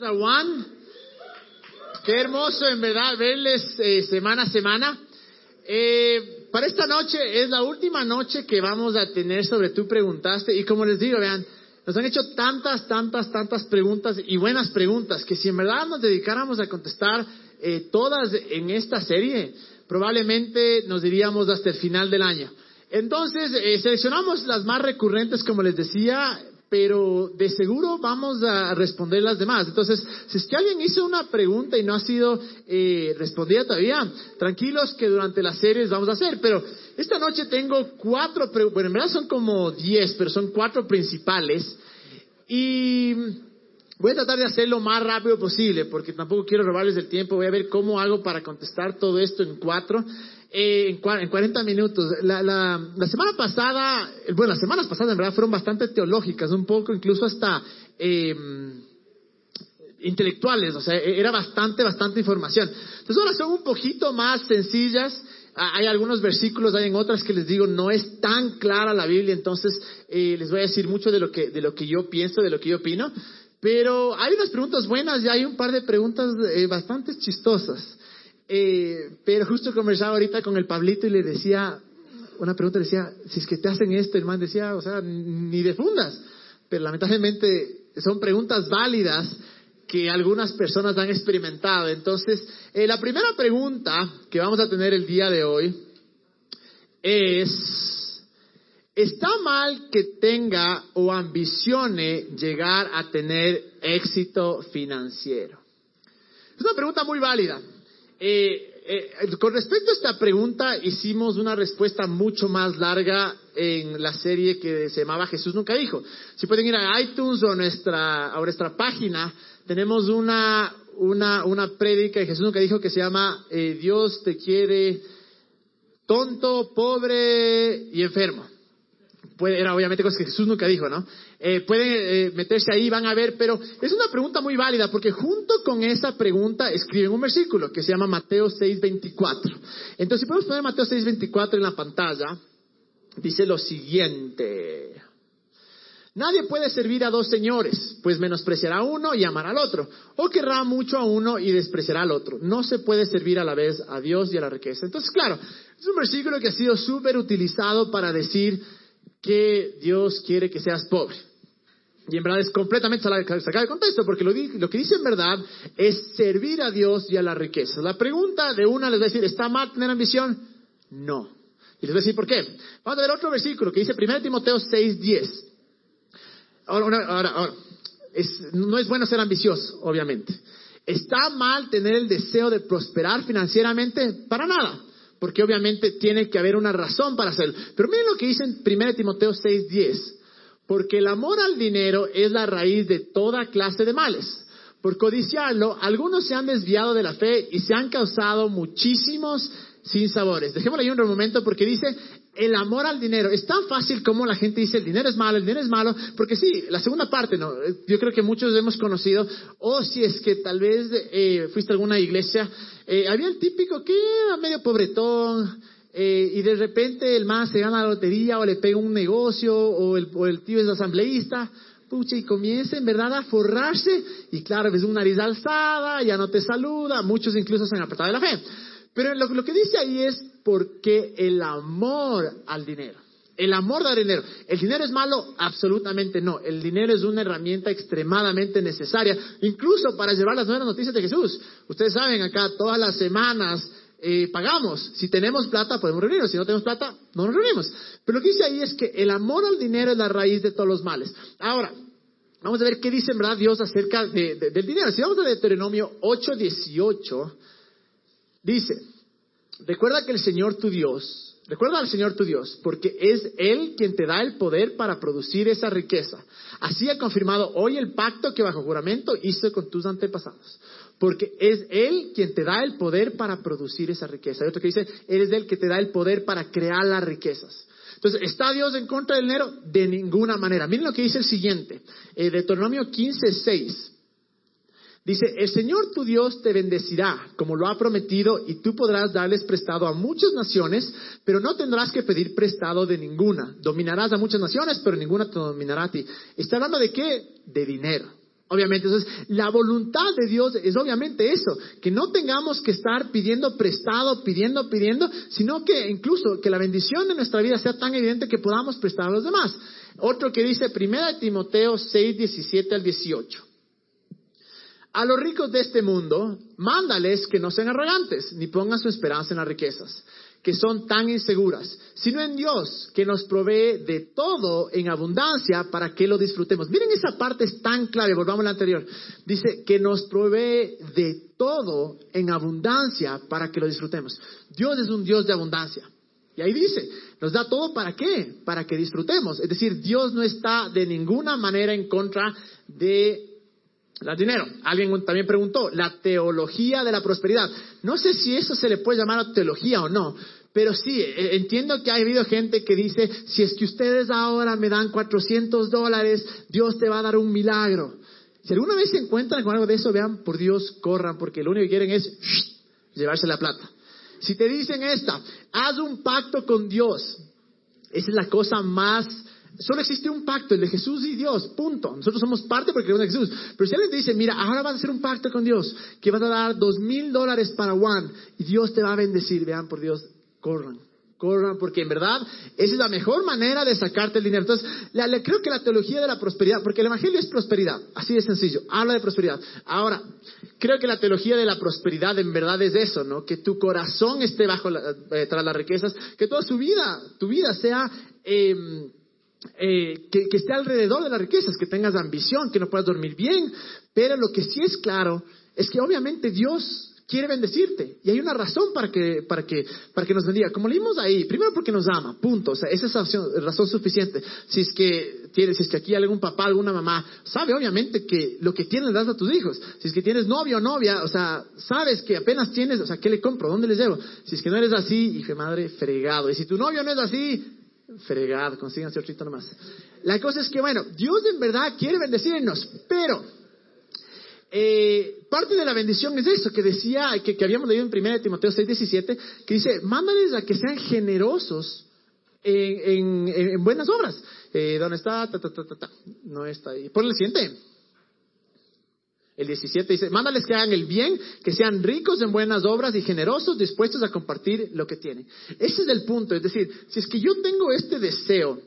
a Juan. Qué hermoso en verdad verles eh, semana a semana. Eh, para esta noche es la última noche que vamos a tener sobre tú preguntaste y como les digo, vean, nos han hecho tantas, tantas, tantas preguntas y buenas preguntas que si en verdad nos dedicáramos a contestar eh, todas en esta serie, probablemente nos diríamos hasta el final del año. Entonces, eh, seleccionamos las más recurrentes, como les decía, pero de seguro vamos a responder las demás. Entonces, si es que alguien hizo una pregunta y no ha sido eh, respondida todavía, tranquilos que durante las series vamos a hacer. Pero esta noche tengo cuatro, bueno, en verdad son como diez, pero son cuatro principales. Y voy a tratar de hacerlo lo más rápido posible, porque tampoco quiero robarles el tiempo. Voy a ver cómo hago para contestar todo esto en cuatro. Eh, en, 40 minutos. La, la, semana pasada, bueno, las semanas pasadas en verdad fueron bastante teológicas, un poco incluso hasta eh, intelectuales, o sea, e, era bastante, bastante información. Entonces ahora son un poquito más sencillas. Ah, hay algunos versículos, hay en otras que les digo, no es tan clara la Biblia, entonces eh, les voy a decir mucho de lo, que, de lo que yo pienso, de lo que yo opino. Pero hay unas preguntas buenas y hay un par de preguntas eh, bastante chistosas. Eh, pero justo conversaba ahorita con el Pablito y le decía, una pregunta decía, si es que te hacen esto, el man decía, o sea, ni de fundas. Pero lamentablemente son preguntas válidas que algunas personas han experimentado. Entonces, eh, la primera pregunta que vamos a tener el día de hoy es, ¿está mal que tenga o ambicione llegar a tener éxito financiero? Es una pregunta muy válida. Eh, eh, con respecto a esta pregunta, hicimos una respuesta mucho más larga en la serie que se llamaba Jesús nunca dijo. Si pueden ir a iTunes o a nuestra, a nuestra página, tenemos una, una, una prédica de Jesús nunca dijo que se llama eh, Dios te quiere tonto, pobre y enfermo era obviamente cosas que Jesús nunca dijo, ¿no? Eh, pueden eh, meterse ahí, van a ver, pero es una pregunta muy válida porque junto con esa pregunta escriben un versículo que se llama Mateo 6:24. Entonces, si podemos poner Mateo 6:24 en la pantalla, dice lo siguiente. Nadie puede servir a dos señores, pues menospreciará a uno y amará al otro, o querrá mucho a uno y despreciará al otro. No se puede servir a la vez a Dios y a la riqueza. Entonces, claro, es un versículo que ha sido súper utilizado para decir que Dios quiere que seas pobre. Y en verdad es completamente sacado de contexto, porque lo, lo, que dice en verdad es servir a Dios y a la riqueza. La pregunta de una les va a decir, ¿está mal tener ambición? No. Y les voy a decir por qué. Vamos a ver otro versículo que dice 1 Timoteo 6:10. Ahora, ahora, ahora no es bueno ser ambicioso, obviamente. ¿Está mal tener el deseo de prosperar financieramente? Para nada porque obviamente tiene que haber una razón para hacerlo. Pero miren lo que dice en 1 Timoteo 6:10, porque el amor al dinero es la raíz de toda clase de males. Por codiciarlo, algunos se han desviado de la fe y se han causado muchísimos sinsabores. Dejémoslo ahí un momento porque dice, el amor al dinero. Es tan fácil como la gente dice el dinero es malo, el dinero es malo, porque sí, la segunda parte, no, yo creo que muchos hemos conocido, o si es que tal vez eh, fuiste a alguna iglesia, eh, había el típico que era medio pobretón, eh, y de repente el más se gana la lotería o le pega un negocio o el, o el tío es asambleísta, pucha, y comienza en verdad a forrarse, y claro, ves una nariz alzada, ya no te saluda, muchos incluso se han apartado de la fe. Pero lo, lo que dice ahí es porque el amor al dinero. El amor al dinero. ¿El dinero es malo? Absolutamente no. El dinero es una herramienta extremadamente necesaria, incluso para llevar las nuevas noticias de Jesús. Ustedes saben, acá todas las semanas eh, pagamos. Si tenemos plata, podemos reunirnos. Si no tenemos plata, no nos reunimos. Pero lo que dice ahí es que el amor al dinero es la raíz de todos los males. Ahora, vamos a ver qué dice en verdad Dios acerca del dinero. Si vamos a Deuteronomio 8.18, Dice, recuerda que el Señor tu Dios, recuerda al Señor tu Dios, porque es Él quien te da el poder para producir esa riqueza. Así ha confirmado hoy el pacto que bajo juramento hizo con tus antepasados. Porque es Él quien te da el poder para producir esa riqueza. Hay otro que dice, Él es Él que te da el poder para crear las riquezas. Entonces, ¿está Dios en contra del dinero? De ninguna manera. Miren lo que dice el siguiente, eh, Deuteronomio 15, 6. Dice, el Señor tu Dios te bendecirá, como lo ha prometido, y tú podrás darles prestado a muchas naciones, pero no tendrás que pedir prestado de ninguna. Dominarás a muchas naciones, pero ninguna te dominará a ti. ¿Está hablando de qué? De dinero. Obviamente, entonces, la voluntad de Dios es obviamente eso, que no tengamos que estar pidiendo prestado, pidiendo, pidiendo, sino que incluso que la bendición de nuestra vida sea tan evidente que podamos prestar a los demás. Otro que dice, 1 Timoteo 6, 17 al 18. A los ricos de este mundo, mándales que no sean arrogantes, ni pongan su esperanza en las riquezas, que son tan inseguras, sino en Dios, que nos provee de todo en abundancia para que lo disfrutemos. Miren esa parte es tan clave, volvamos a la anterior. Dice que nos provee de todo en abundancia para que lo disfrutemos. Dios es un Dios de abundancia. Y ahí dice, nos da todo para qué? Para que disfrutemos. Es decir, Dios no está de ninguna manera en contra de la dinero. Alguien también preguntó, la teología de la prosperidad. No sé si eso se le puede llamar teología o no, pero sí, e, entiendo que ha habido gente que dice, si es que ustedes ahora me dan 400 dólares, Dios te va a dar un milagro. Si alguna vez se encuentran con algo de eso, vean, por Dios, corran, porque lo único que quieren es llevarse la plata. Si te dicen esta, haz un pacto con Dios, esa es la cosa más Solo existe un pacto, el de Jesús y Dios, punto. Nosotros somos parte porque creemos en Jesús. Pero si alguien te dice, mira, ahora vas a hacer un pacto con Dios, que vas a dar dos mil dólares para Juan y Dios te va a bendecir, vean por Dios, corran, corran, porque en verdad esa es la mejor manera de sacarte el dinero. Entonces, creo que la teología de la prosperidad, porque el Evangelio es prosperidad, así de sencillo, habla de prosperidad. Ahora, creo que la teología de la prosperidad en verdad es eso, ¿no? Que tu corazón esté bajo eh, tras las riquezas, que toda su vida, tu vida sea... Eh, eh, que, esté alrededor de las riquezas, que tengas ambición, que no puedas dormir bien, pero lo que sí es claro es que obviamente Dios quiere bendecirte y hay una razón para que, para que, para que nos bendiga. Como leímos ahí, primero porque nos ama, punto, o sea, esa es razón, razón suficiente. Si es que tienes, si es que aquí algún papá, alguna mamá, sabe obviamente que lo que tienes das a tus hijos. Si es que tienes novio o novia, o sea, sabes que apenas tienes, o sea, ¿qué le compro? ¿Dónde les llevo? Si es que no eres así, hijo de madre, fregado. Y si tu novio no es así, fregado, consíganse otro nomás. La cosa es que, bueno, Dios en verdad quiere bendecirnos, pero eh, parte de la bendición es eso, que decía, que, habíamos leído en 1 Timoteo 6, 17, que dice, mándales a que sean generosos en, buenas obras. Eh, ¿Dónde está? No está ahí. Ponle el siguiente. El 17 dice, mándales que hagan el bien, que sean ricos en buenas obras y generosos, dispuestos a compartir lo que tienen. Ese es el punto. Es decir, si es que yo tengo este deseo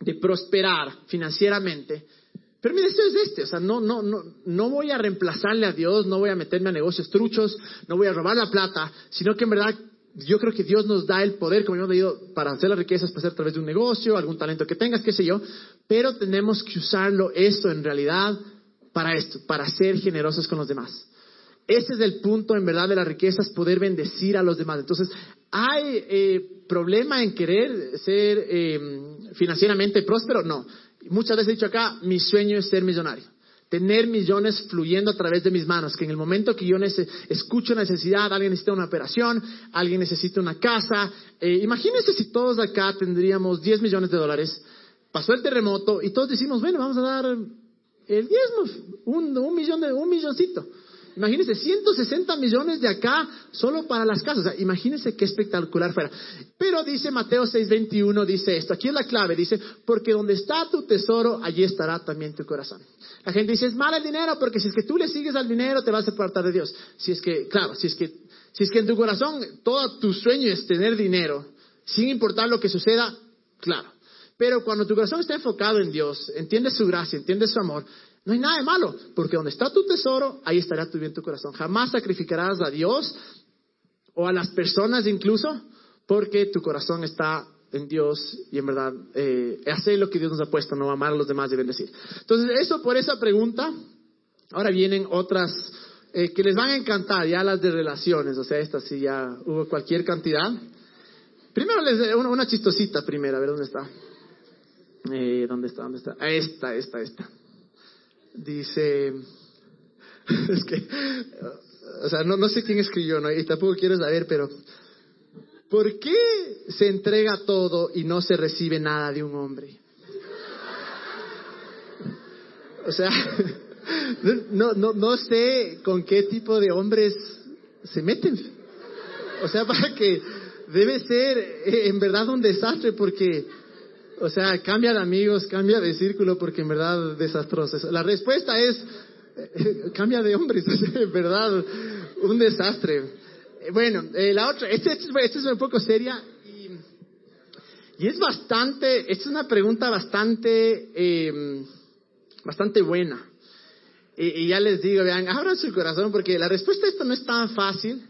de prosperar financieramente, pero mi deseo es este, o sea, no, no, no, no voy a reemplazarle a Dios, no voy a meterme a negocios truchos, no voy a robar la plata, sino que en verdad yo creo que Dios nos da el poder, como hemos leído, para hacer las riquezas, para hacer a través de un negocio, algún talento que tengas, qué sé yo, pero tenemos que usarlo eso en realidad para esto, para ser generosos con los demás. Ese es el punto en verdad de las riquezas, poder bendecir a los demás. Entonces, ¿hay eh, problema en querer ser eh, financieramente próspero? No. Muchas veces he dicho acá, mi sueño es ser millonario. Tener millones fluyendo a través de mis manos, que en el momento que yo escucho necesidad, alguien necesita una operación, alguien necesita una casa. Eh, imagínense si todos acá tendríamos 10 millones de dólares, pasó el terremoto y todos decimos, bueno, vamos a dar el diezmo, un, un millón de, un milloncito. Imagínense, 160 millones de acá solo para las casas. O sea, imagínense qué espectacular fuera. Pero dice Mateo 6:21, dice esto, aquí es la clave, dice, porque donde está tu tesoro, allí estará también tu corazón. La gente dice, es mal el dinero, porque si es que tú le sigues al dinero, te vas a apartar de Dios. Si es que, claro, si es que, si es que en tu corazón todo tu sueño es tener dinero, sin importar lo que suceda, claro. Pero cuando tu corazón está enfocado en Dios, entiendes su gracia, entiendes su amor, no hay nada de malo, porque donde está tu tesoro, ahí estará tu bien tu corazón. Jamás sacrificarás a Dios o a las personas incluso, porque tu corazón está en Dios y en verdad eh, hacer lo que Dios nos ha puesto, no amar a los demás y bendecir. Entonces, eso por esa pregunta. Ahora vienen otras eh, que les van a encantar, ya las de relaciones, o sea, estas sí ya hubo cualquier cantidad. Primero les una, una chistosita primero, a ver dónde está. Eh, ¿Dónde está? ¿Dónde está? Esta, esta, esta dice, es que, o sea, no, no sé quién escribió, ¿no? y tampoco quiero saber, pero ¿por qué se entrega todo y no se recibe nada de un hombre? O sea, no, no, no sé con qué tipo de hombres se meten. O sea, para que debe ser eh, en verdad un desastre porque o sea, cambia de amigos, cambia de círculo porque en verdad desastroso. La respuesta es Cambia de hombres, ¿verdad? Un desastre. Bueno, eh, la otra, esta este, este es un poco seria y, es bastante, esta es una pregunta bastante, eh, bastante buena. Y, y, ya les digo, vean, abran su corazón porque la respuesta a esto no es tan fácil,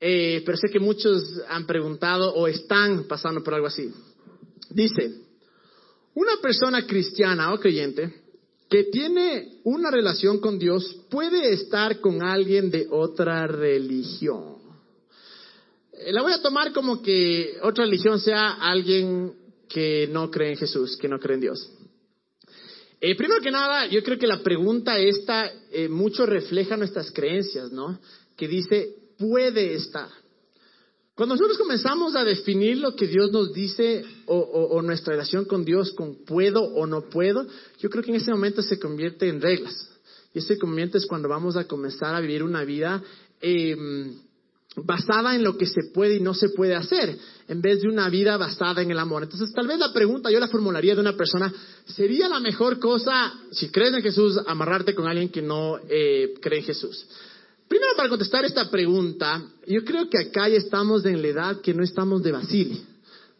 eh, pero sé que muchos han preguntado o están pasando por algo así. Dice, una persona cristiana o creyente que tiene una relación con Dios puede estar con alguien de otra religión. Eh, la voy a tomar como que otra religión sea alguien que no cree en Jesús, que no cree en Dios. Eh, primero que nada, yo creo que la pregunta esta eh, mucho refleja nuestras creencias, ¿no? Que dice, puede estar. Cuando nosotros comenzamos a definir lo que Dios nos dice o, nuestra relación con Dios con puedo o no puedo, yo creo que en ese momento se convierte en reglas. Y ese momento es cuando vamos a comenzar a vivir una vida em, basada en lo que se puede y no se puede hacer, en vez de una vida basada en el amor. Entonces, tal vez la pregunta yo la formularía de una persona, ¿sería la mejor cosa, si crees en Jesús, amarrarte con alguien que no eh, cree en Jesús? Primero, para contestar esta pregunta, yo creo que acá ya estamos en la edad que no estamos de Basile.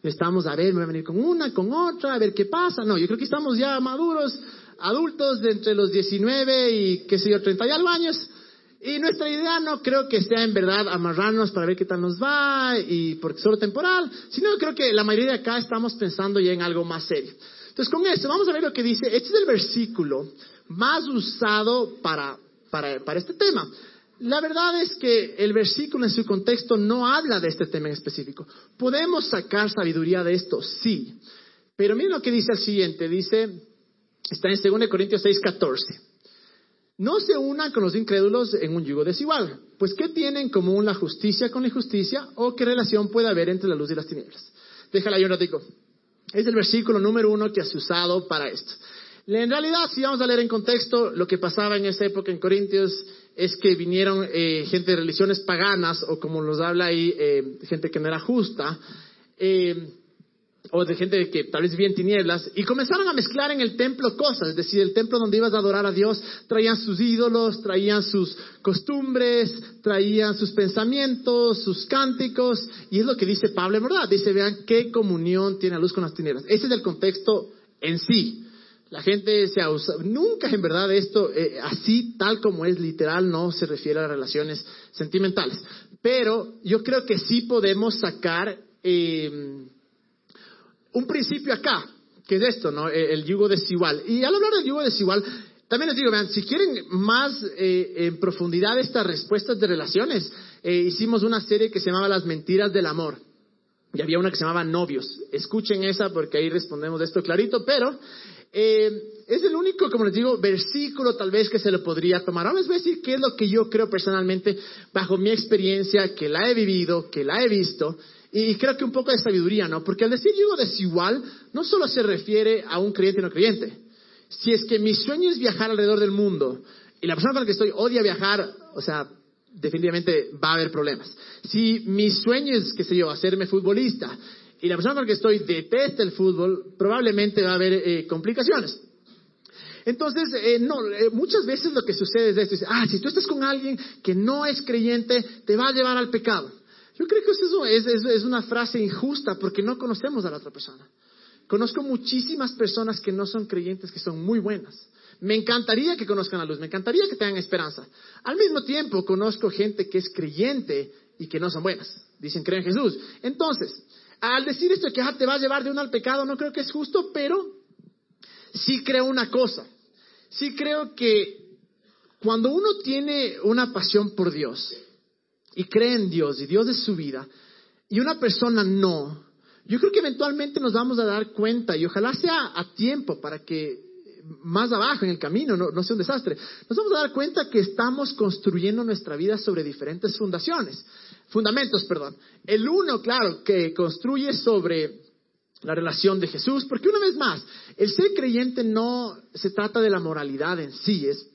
Estamos, a ver, me voy a venir con una, con otra, a ver qué pasa. No, yo creo que estamos ya maduros, adultos de entre los 19 y, qué sé yo, 30 y algo años. Y nuestra idea no creo que sea en verdad amarrarnos para ver qué tal nos va y porque solo temporal, sino creo que la mayoría de acá estamos pensando ya en algo más serio. Entonces, con eso, vamos a ver lo que dice. Este es el versículo más usado para, para, para este tema. La verdad es que el versículo en su contexto no habla de este tema en específico. ¿Podemos sacar sabiduría de esto? Sí. Pero miren lo que dice el siguiente. Dice, está en 2 Corintios 6, 14. No se unan con los incrédulos en un yugo desigual. Pues ¿qué tienen en común la justicia con la injusticia? ¿O qué relación puede haber entre la luz y las tinieblas? Déjala yo un ratico. Es el versículo número uno que has usado para esto. En realidad, si vamos a leer en contexto, lo que pasaba en esa época en Corintios es que vinieron eh, gente de religiones paganas, o como nos habla ahí, eh, gente que no era justa, eh, o de gente que tal vez vivía en tinieblas, y comenzaron a mezclar en el templo cosas, es decir, el templo donde ibas a adorar a Dios, traían sus ídolos, traían sus costumbres, traían sus pensamientos, sus cánticos, y es lo que dice Pablo, ¿verdad? Dice, vean qué comunión tiene la luz con las tinieblas. Ese es el contexto en sí. La gente se usado, nunca en verdad esto, eh, así tal como es literal, no se refiere a relaciones sentimentales. Pero yo creo que sí podemos sacar eh, un principio acá, que es esto, ¿no? Eh, el yugo desigual. Y al hablar del yugo desigual, también les digo, vean, si quieren más en profundidad estas respuestas de relaciones, hicimos una serie que se llamaba Las mentiras del amor. Y había una que se llamaba Novios. Escuchen esa porque ahí respondemos de esto clarito, pero eh, es el único, como les digo, versículo tal vez que se lo podría tomar. Ahora les voy a decir qué es lo que yo creo personalmente, bajo mi experiencia, que la he vivido, que la he visto, y creo que un poco de sabiduría, ¿no? Porque al decir yugo desigual, no solo se refiere a un creyente y no creyente. Si es que mi sueño es viajar alrededor del mundo, y la persona con la que estoy odia viajar, o sea, definitivamente va a haber problemas. Si mi sueño es, qué sé yo, hacerme futbolista, y la persona con la que estoy detesta el fútbol, probablemente va a haber eh, complicaciones. Entonces, eh, no, eh, muchas veces lo que sucede es esto, ah, si tú estás con alguien que no es creyente, te va a llevar al pecado. Yo creo que eso es, es una frase injusta porque no conocemos a la otra persona. Conozco muchísimas personas que no son creyentes, que son muy buenas. Me encantaría que conozcan la luz, me encantaría que tengan esperanza. Al mismo tiempo, conozco gente que es creyente y que no son buenas. Dicen, creen en Jesús. Entonces, al decir esto que te va a llevar de uno al pecado, no creo que es justo, pero sí creo una cosa. Sí creo que cuando uno tiene una pasión por Dios y cree en Dios y Dios es su vida, y una persona no, yo creo que eventualmente nos vamos a dar cuenta, y ojalá sea a tiempo para que más abajo en el camino, no, no, sea un desastre, nos vamos a dar cuenta que estamos construyendo nuestra vida sobre diferentes fundaciones fundamentos, perdón. El uno, claro, que construye sobre la relación de Jesús, porque una vez más, el ser creyente no se trata de la moralidad en sí, es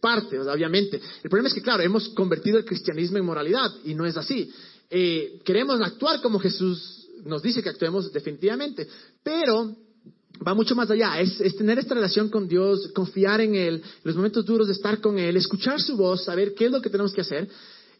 parte, obviamente. El problema es que, claro, hemos convertido el cristianismo en moralidad y no es así. Eh, queremos actuar como Jesús nos dice que actuemos definitivamente, pero va mucho más allá, es, es, tener esta relación con Dios, confiar en Él, los momentos duros de estar con Él, escuchar su voz, saber qué es lo que tenemos que hacer.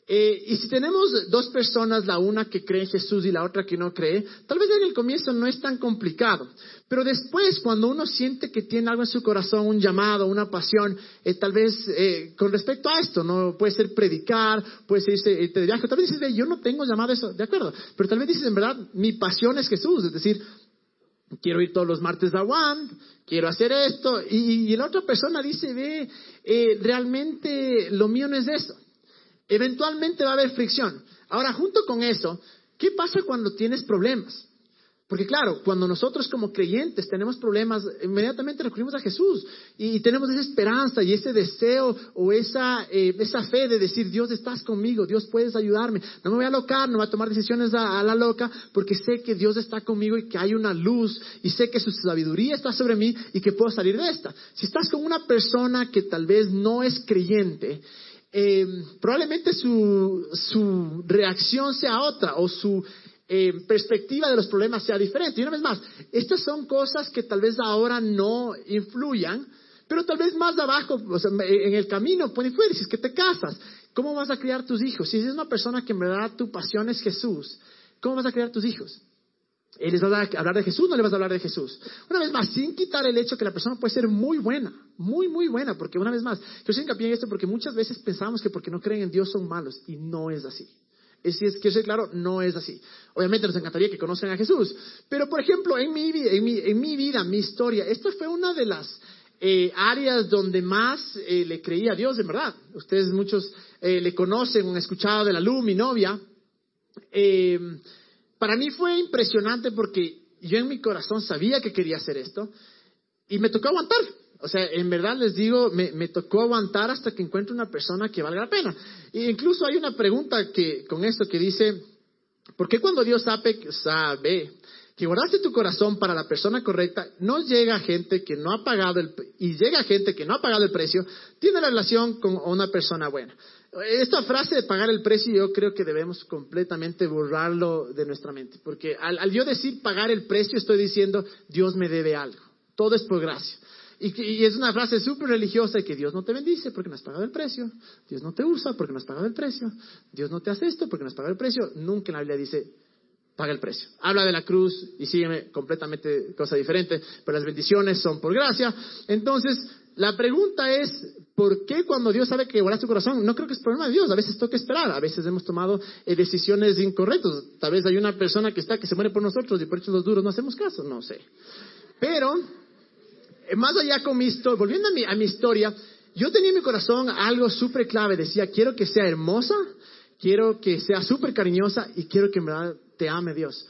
Eh, y si tenemos dos personas, la una que cree en Jesús y la otra que no cree, tal vez en el comienzo no es tan complicado. Pero después, cuando uno siente que tiene algo en su corazón, un llamado, una pasión, eh, tal vez eh, con respecto a esto, no puede ser predicar, puede ser irse de viaje, tal vez dices, yo no tengo llamado a eso, de acuerdo. Pero tal vez dices, en verdad, mi pasión es Jesús, es decir, quiero ir todos los martes a One, quiero hacer esto, y, y la otra persona dice, ve, realmente lo mío no es eso eventualmente va a haber fricción. Ahora, junto con eso, ¿qué pasa cuando tienes problemas? Porque claro, cuando nosotros como creyentes tenemos problemas, inmediatamente recurrimos a Jesús y, tenemos esa esperanza y ese deseo o esa, eh, esa fe de decir, Dios estás conmigo, Dios puedes ayudarme, no me voy a alocar, no voy a tomar decisiones a, la loca, porque sé que Dios está conmigo y que hay una luz y sé que su sabiduría está sobre mí y que puedo salir de esta. Si estás con una persona que tal vez no es creyente, eh, probablemente su, su, reacción sea otra o su eh, perspectiva de los problemas sea diferente. Y una vez más, estas son cosas que tal vez ahora no influyan, pero tal vez más abajo, en el camino pueden influir. Si es que te casas, ¿cómo vas a criar tus hijos? Si es una persona que en verdad tu pasión es Jesús, ¿cómo vas a criar tus hijos? ¿Y les vas a hablar de Jesús? ¿No le vas a hablar de Jesús? Una vez más, sin quitar el hecho que la persona puede ser muy buena, muy, muy buena, porque una vez más, yo soy hincapié en esto porque muchas veces pensamos que porque no creen en Dios son malos, y no es así. Es, es, quiero ser claro, no es así. Obviamente nos encantaría que conozcan a Jesús, pero por ejemplo, en mi, en mi, en mi vida, mi historia, esta fue una de las eh, áreas donde más eh, le creía a Dios, en verdad. Ustedes muchos eh, le conocen, han escuchado de la luz, mi novia. Eh, para mí fue impresionante porque yo en mi corazón sabía que quería hacer esto y me tocó aguantar. O sea, en verdad les digo, me, tocó aguantar hasta que encuentre una persona que valga la pena. E incluso hay una pregunta que, con esto que dice, ¿por qué cuando Dios sabe, sabe que guardaste tu corazón para la persona correcta, no llega gente que no ha pagado el, y llega gente que no ha pagado el precio, tiene la relación con una persona buena? Esta frase de pagar el precio yo creo que debemos completamente borrarlo de nuestra mente, porque al, yo decir pagar el precio estoy diciendo Dios me debe algo, todo es por gracia. Y, es una frase súper religiosa que Dios no te bendice porque no has pagado el precio, Dios no te usa porque no has pagado el precio, Dios no te hace esto porque no has pagado el precio, nunca en la Biblia dice paga el precio. Habla de la cruz y sígueme completamente cosa diferente, pero las bendiciones son por gracia. Entonces, la pregunta es, ¿por qué cuando Dios sabe que guardas tu corazón? No creo que es problema de Dios, a veces toca esperar, a veces hemos tomado eh, decisiones incorrectas, tal vez hay una persona que está, que se muere por nosotros y por eso los duros no hacemos caso, no sé. Pero, eh, más allá con mi historia, volviendo a mi, a mi historia, yo tenía en mi corazón algo súper clave, decía, quiero que sea hermosa, quiero que sea súper cariñosa y quiero que en verdad te ame Dios.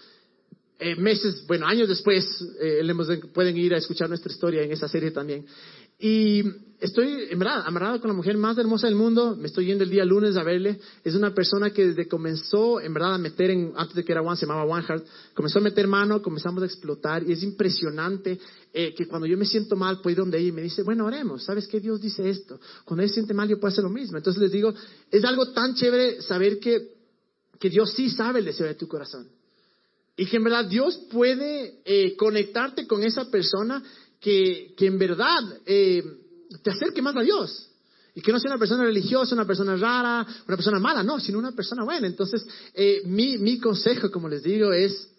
Eh, meses, bueno, años después, eh, pueden ir a escuchar nuestra historia en esa serie también. Y estoy, en verdad, amarrado con la mujer más hermosa del mundo. Me estoy yendo el día lunes a verle. Es una persona que desde comenzó, en verdad, a meter en, antes de que era One, se llamaba One Heart, comenzó a meter mano, comenzamos a explotar. Y es impresionante eh, que cuando yo me siento mal, puedo ir donde ella y me dice, bueno, oremos. ¿Sabes qué? Dios dice esto. Cuando ella se siente mal, yo puedo hacer lo mismo. Entonces les digo, es algo tan chévere saber que, que Dios sí sabe el deseo de tu corazón. Y que en verdad Dios puede eh, conectarte con esa persona que, que en verdad eh, te acerque más a Dios. Y que no sea una persona religiosa, una persona rara, una persona mala, no, sino una persona buena. Entonces, eh, mi, mi consejo, como les digo, es,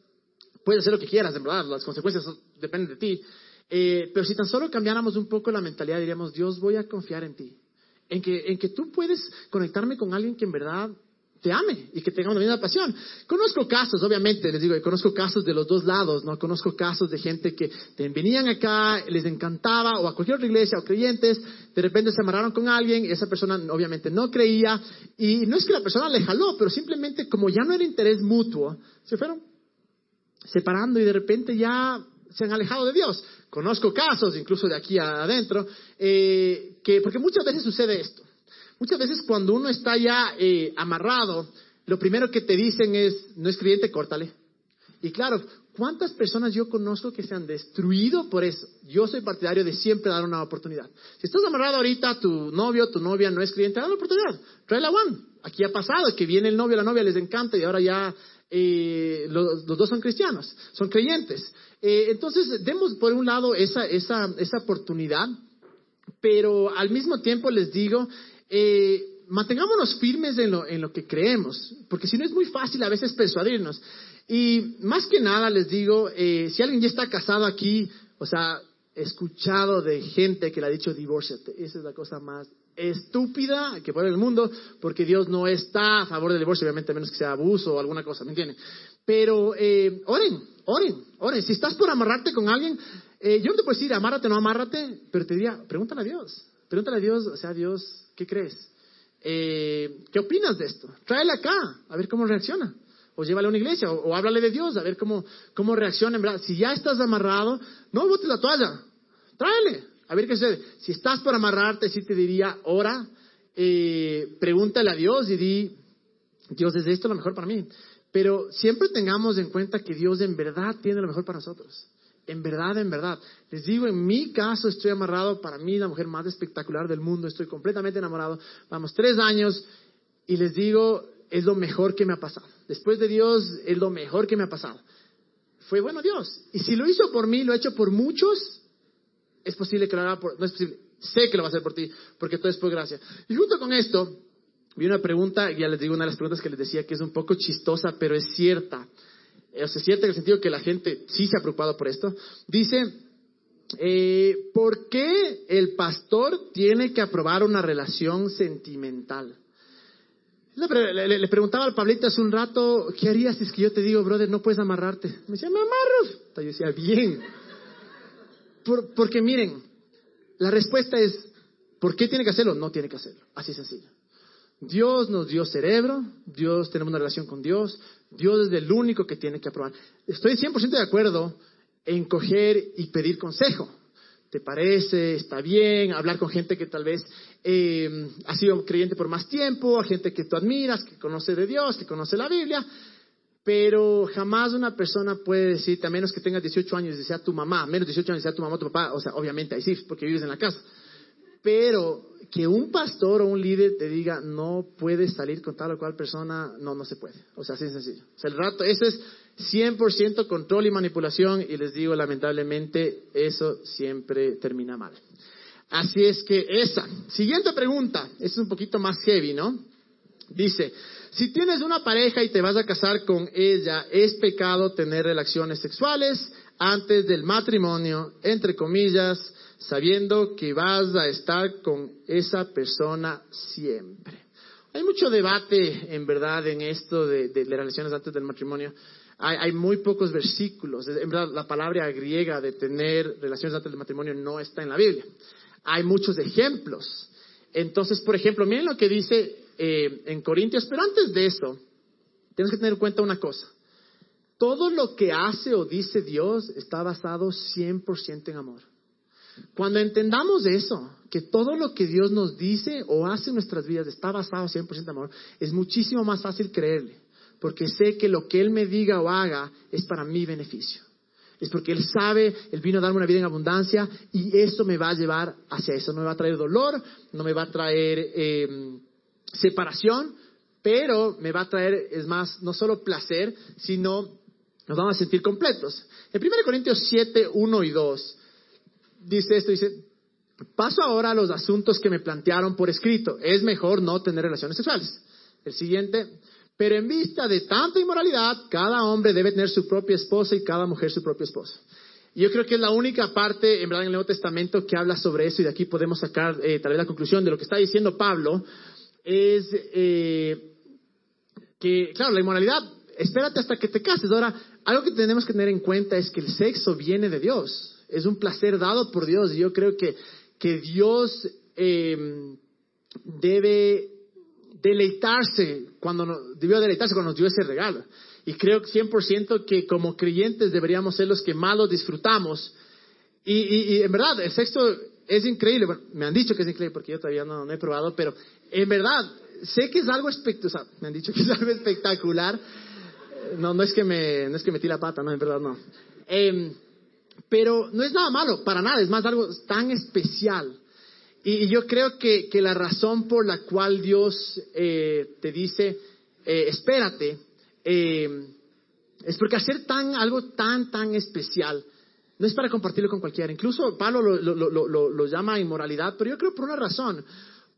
puedes hacer lo que quieras, en verdad, las consecuencias dependen de ti. Eh, pero si tan solo cambiáramos un poco la mentalidad, diríamos, Dios, voy a confiar en ti. En que, en que tú puedes conectarme con alguien que en verdad te ame y que tenga una misma pasión. Conozco casos, obviamente, les digo, conozco casos de los dos lados, ¿no? Conozco casos de gente que venían acá, les encantaba, o a cualquier otra iglesia, o creyentes, de repente se amarraron con alguien, y esa persona obviamente no creía, y no es que la persona le jaló, pero simplemente como ya no era interés mutuo, se fueron separando y de repente ya se han alejado de Dios. Conozco casos, incluso de aquí adentro, eh, que, porque muchas veces sucede esto. Muchas veces cuando uno está ya eh, amarrado, lo primero que te dicen es, no es creyente, córtale. Y claro, ¿cuántas personas yo conozco que se han destruido por eso? Yo soy partidario de siempre dar una oportunidad. Si estás amarrado ahorita, tu novio, tu novia no es creyente, dale la oportunidad. Trae la one. Aquí ha pasado que viene el novio, la novia les encanta y ahora ya eh, los, dos son cristianos, son creyentes. Eh, entonces, demos por un lado esa, esa, esa oportunidad, pero al mismo tiempo les digo, eh, mantengámonos firmes en lo, en lo que creemos, porque si no es muy fácil a veces persuadirnos. Y más que nada les digo, eh, si alguien ya está casado aquí, o sea, he escuchado de gente que le ha dicho divórciate, esa es la cosa más estúpida que puede el mundo, porque Dios no está a favor del divorcio, obviamente, a menos que sea abuso o alguna cosa, ¿me entienden? Pero eh, oren, oren, oren. Si estás por amarrarte con alguien, eh, yo no te puedo decir amárrate o no amárrate, pero te diría, pregúntale a Dios. Pregúntale a Dios, o sea, Dios, ¿qué crees? Eh, ¿Qué opinas de esto? Tráele acá, a ver cómo reacciona. O llévale a una iglesia, o, háblale de Dios, a ver cómo, cómo reacciona. En verdad, si ya estás amarrado, no botes la toalla. Tráele, a ver qué sucede. Si estás por amarrarte, sí te diría, ora, eh, pregúntale a Dios y di, Dios, ¿es esto lo mejor para mí? Pero siempre tengamos en cuenta que Dios en verdad tiene lo mejor para nosotros. En verdad, en verdad. Les digo, en mi caso estoy amarrado, para mí la mujer más espectacular del mundo, estoy completamente enamorado. Vamos, tres años y les digo, es lo mejor que me ha pasado. Después de Dios, es lo mejor que me ha pasado. Fue bueno Dios. Y si lo hizo por mí, lo ha hecho por muchos, es posible que lo haga por, no es posible, sé que lo va a hacer por ti, porque todo es por gracia. Y junto con esto, vi una pregunta, ya les digo una de las preguntas que les decía que es un poco chistosa, pero es cierta. Eh, o sea, es cierta en el sentido que la gente sí se ha preocupado por esto. Dice, eh, ¿por qué el pastor tiene que aprobar una relación sentimental? Le, le, preguntaba al Pablito hace un rato, ¿qué harías si es que yo te digo, brother, no puedes amarrarte? Me decía, me amarro. Yo decía, bien porque miren, la respuesta es, ¿por qué tiene que hacerlo? No tiene que hacerlo. Así sencillo. Dios nos dio cerebro, Dios tenemos una relación con Dios, Dios es el único que tiene que aprobar. Estoy 100% de acuerdo en coger y pedir consejo. ¿Te parece? ¿Está bien? Hablar con gente que tal vez eh, ha sido creyente por más tiempo, a gente que tú admiras, que conoce de Dios, que conoce la Biblia. Pero jamás una persona puede decirte, a menos que tengas 18 años y sea tu mamá, menos de 18 años y sea tu mamá o tu papá, o sea, obviamente ahí sí, porque vives en la casa. Pero que un pastor o un líder te diga, no puedes salir con tal o cual persona, no, no se puede. O sea, así es sencillo. O sea, el rato, eso es 100% control y manipulación y les digo, lamentablemente, eso siempre termina mal. Así es que esa. Siguiente pregunta, es un poquito más heavy, ¿no? Dice, si tienes una pareja y te vas a casar con ella, ¿es pecado tener relaciones sexuales antes del matrimonio, entre comillas, sabiendo que vas a estar con esa persona siempre? Hay mucho debate, en verdad, en esto de, relaciones antes del matrimonio. Hay, hay, muy pocos versículos. En verdad, la palabra griega de tener relaciones antes del matrimonio no está en la Biblia. Hay muchos ejemplos. Entonces, por ejemplo, miren lo que dice eh, en Corintios, pero antes de eso, tienes que tener en cuenta una cosa. Todo lo que hace o dice Dios está basado 100% en amor. Cuando entendamos eso, que todo lo que Dios nos dice o hace en nuestras vidas está basado 100% en amor, es muchísimo más fácil creerle, porque sé que lo que Él me diga o haga es para mi beneficio. Es porque Él sabe, Él vino a darme una vida en abundancia y eso me va a llevar hacia eso. No me va a traer dolor, no me va a traer eh, separación, pero me va a traer, es más, no solo placer, sino nos vamos a sentir completos. En 1 Corintios 7, 1 y 2, dice esto, dice, paso ahora a los asuntos que me plantearon por escrito. Es mejor no tener relaciones sexuales. El siguiente, pero en vista de tanta inmoralidad, cada hombre debe tener su propia esposa y cada mujer su propio esposo. Yo creo que es la única parte, en verdad, en el Nuevo Testamento que habla sobre eso y de aquí podemos sacar eh, tal vez la conclusión de lo que está diciendo Pablo, es eh, que, claro, la inmoralidad, espérate hasta que te cases. Ahora, algo que tenemos que tener en cuenta es que el sexo viene de Dios, es un placer dado por Dios. Y yo creo que, que Dios em, debe deleitarse cuando debió deleitarse cuando nos dio ese regalo. Y creo 100% que como creyentes deberíamos ser los que más lo disfrutamos. Y, y, en verdad, el sexo es increíble. me han dicho que es increíble porque yo todavía no, no he probado, pero en verdad, sé que es algo espectacular. me han dicho que es algo espectacular. No, no es que me, no es que metí la pata, no, en verdad no. Em, pero no es nada malo, para nada, es más algo tan especial. Y, yo creo que, la razón por la cual Dios eh, te dice, eh, espérate, em, Es porque hacer tan, algo tan, tan especial no es para compartirlo con cualquiera. Incluso Pablo lo, lo, lo, llama inmoralidad, pero yo creo por una razón.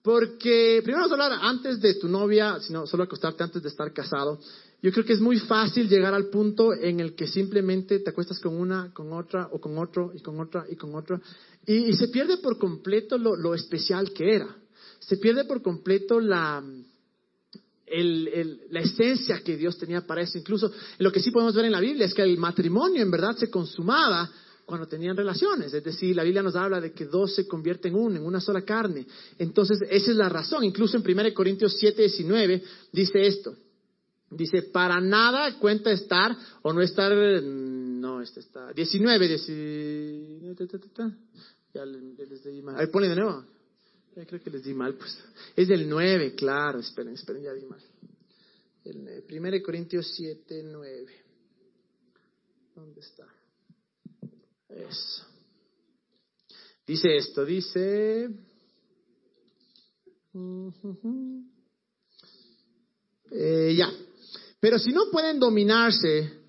Porque primero vamos a hablar antes de tu novia, sino solo acostarte antes de estar casado. Yo creo que es muy fácil llegar al punto en el que simplemente te acuestas con una, con otra, o con otro, y con otra, y con otra, y, se pierde por completo lo, especial que era. Se pierde por completo la, la esencia que Dios tenía para eso. Incluso lo que sí podemos ver en la Biblia es que el matrimonio en verdad se consumaba cuando tenían relaciones. Es decir, la Biblia nos habla de que dos se convierten en uno, en una sola carne. Entonces, esa es la razón. Incluso en 1 Corintios 7, 19 dice esto. Dice, para nada cuenta estar o no estar, no, este está, 19, 19 ya les di mal. Ahí pone de nuevo. Ya creo que les di mal, pues. Es del 9, claro, esperen, esperen, ya di mal. El 1 Corintios 7, 9. ¿Dónde está? Eso. Dice esto, dice... Eh, ya. Pero si no pueden dominarse,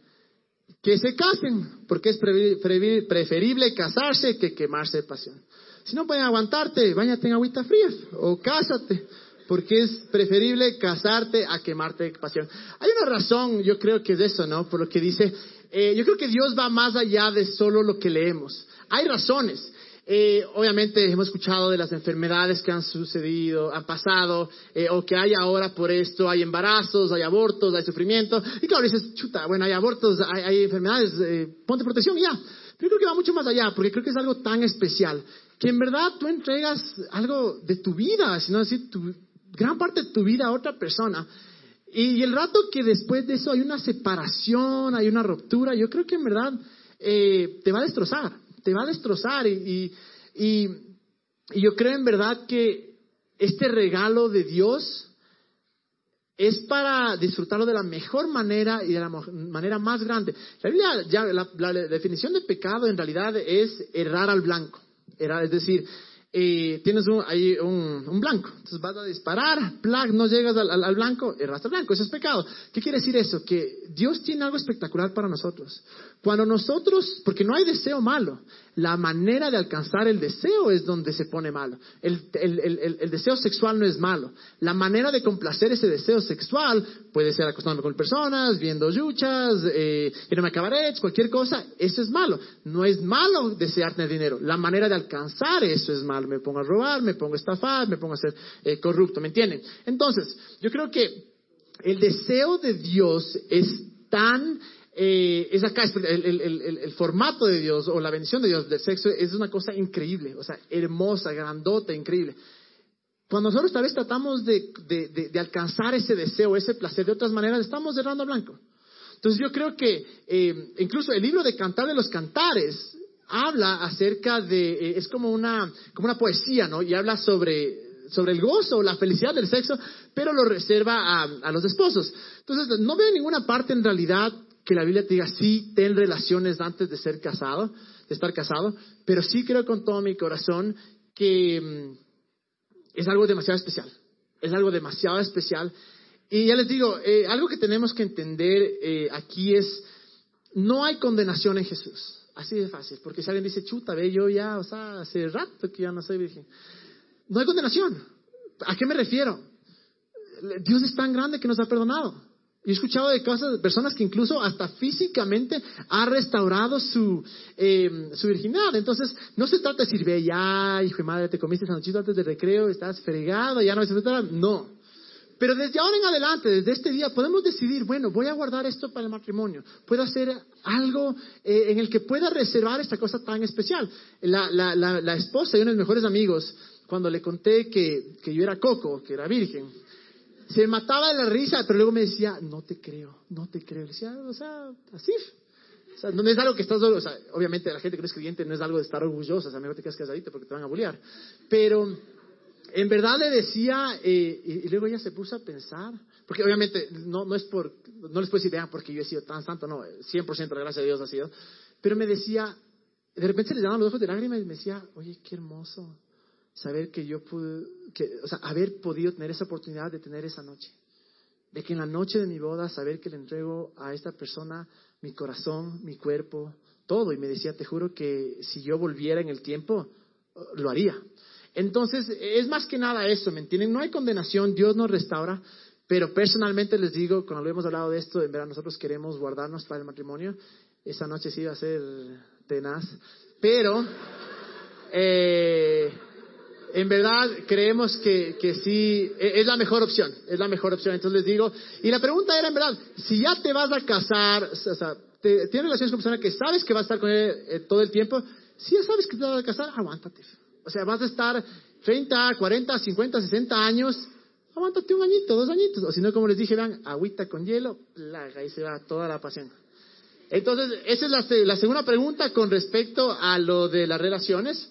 que se casen, porque es preferible casarse que quemarse de pasión. Si no pueden aguantarte, bañate en agüita fría o cásate, porque es preferible casarte a quemarte de pasión. Hay una razón, yo creo que es eso, ¿no? Por lo que dice, eh, yo creo que Dios va más allá de solo lo que leemos. Hay razones. Eh, obviamente hemos escuchado de las enfermedades que han sucedido, han pasado, eh, o que hay ahora por esto, hay embarazos, hay abortos, hay sufrimiento. Y claro, dices, chuta, bueno, hay abortos, hay, enfermedades, ponte protección y ya. Pero yo creo que va mucho más allá, porque creo que es algo tan especial, que en verdad tú entregas algo de tu vida, sino decir, tu, gran parte de tu vida a otra persona. Y, el rato que después de eso hay una separación, hay una ruptura, yo creo que en verdad eh, te va a destrozar, te va a destrozar. Y, y, yo creo en verdad que este regalo de Dios es para disfrutarlo de la mejor manera y de la manera más grande. La Biblia, ya, la, definición de pecado en realidad es errar al blanco. es decir, eh, tienes un, ahí un, blanco. Entonces vas a disparar, plag, no llegas al, al, blanco, erraste al blanco. Eso es pecado. ¿Qué quiere decir eso? Que Dios tiene algo espectacular para nosotros. Cuando nosotros, porque no hay deseo malo, la manera de alcanzar el deseo es donde se pone malo. El, deseo sexual no es malo. La manera de complacer ese deseo sexual puede ser acostándome con personas, viendo yuchas, eh, irme a cabarets, cualquier cosa. Eso es malo. No es malo desear tener dinero. La manera de alcanzar eso es malo. Me pongo a robar, me pongo a estafar, me pongo a ser eh, corrupto. ¿Me entienden? Entonces, yo creo que el deseo de Dios es tan eh, es acá, el, formato de Dios o la bendición de Dios del sexo es una cosa increíble, o sea, hermosa, grandota, increíble. Cuando nosotros tal vez tratamos de, alcanzar ese deseo, ese placer de otras maneras, estamos cerrando blanco. Entonces yo creo que eh, incluso el libro de Cantar de los Cantares habla acerca de, eh, es como una, como una poesía, ¿no? Y habla sobre, sobre el gozo, la felicidad del sexo, pero lo reserva a, a, los esposos. Entonces, no veo ninguna parte en realidad que la Biblia te diga, sí, ten relaciones antes de ser casado, de estar casado, pero sí creo con todo mi corazón que mm, es algo demasiado especial, es algo demasiado especial. Y ya les digo, eh, algo que tenemos que entender eh, aquí es, no hay condenación en Jesús, así de fácil, porque si alguien dice, chuta, ve, yo ya, o sea, hace rato que ya no soy virgen, no hay condenación. ¿A qué me refiero? Dios es tan grande que nos ha perdonado. He escuchado de cosas, de personas que incluso hasta físicamente ha restaurado su, eh, su virginidad. Entonces, no se trata de decir, ve ya, hijo de madre, te comiste anochito antes del recreo, estás fregado, ya no se trata. No. Pero desde ahora en adelante, desde este día, podemos decidir, bueno, voy a guardar esto para el matrimonio. Puedo hacer algo eh, en el que pueda reservar esta cosa tan especial. La, la, la, la esposa de uno de mis mejores amigos, cuando le conté que, que yo era coco, que era virgen, se mataba de la risa, pero luego me decía, no te creo, no te creo. Le decía, o sea, así. O sea, no es algo que estás, o sea, obviamente la gente que no es creyente no es algo de estar orgullosa, o sea, mejor te quedas casadito porque te van a bullear. Pero en verdad le decía, eh, y, luego ella se puso a pensar, porque obviamente no, no es por, no les puedo decir, vean, porque yo he sido tan santo, no, 100% la gracia de Dios ha sido, pero me decía, de repente le daban los ojos de lágrimas y me decía, oye, qué hermoso saber que yo pude, que, o sea, haber podido tener esa oportunidad de tener esa noche. de que en la noche de mi boda saber que le entrego a esta persona mi corazón, mi cuerpo, todo. Y me decía, te juro que si yo volviera en el tiempo, lo haría. Entonces, es más que nada eso, ¿me entienden? No hay condenación, Dios nos restaura, pero personalmente les digo, cuando lo hemos hablado de esto, en verdad nosotros queremos guardarnos para el matrimonio. Esa noche sí va a ser tenaz, pero eh, en verdad creemos que, que sí, e, es la mejor opción, es la mejor opción. Entonces les digo, y la pregunta era en verdad, si ya te vas a casar, o sea, te, tienes relaciones con persona que sabes que va a estar con él eh, todo el tiempo, si ya sabes que te vas a casar, aguántate. O sea, vas a estar 30, 40, 50, 60 años, aguántate un añito, dos añitos. O si no, como les dije, vean, agüita con hielo, plaga, ahí se va toda la pasión. Entonces, esa es la segunda pregunta con respecto a lo de las relaciones.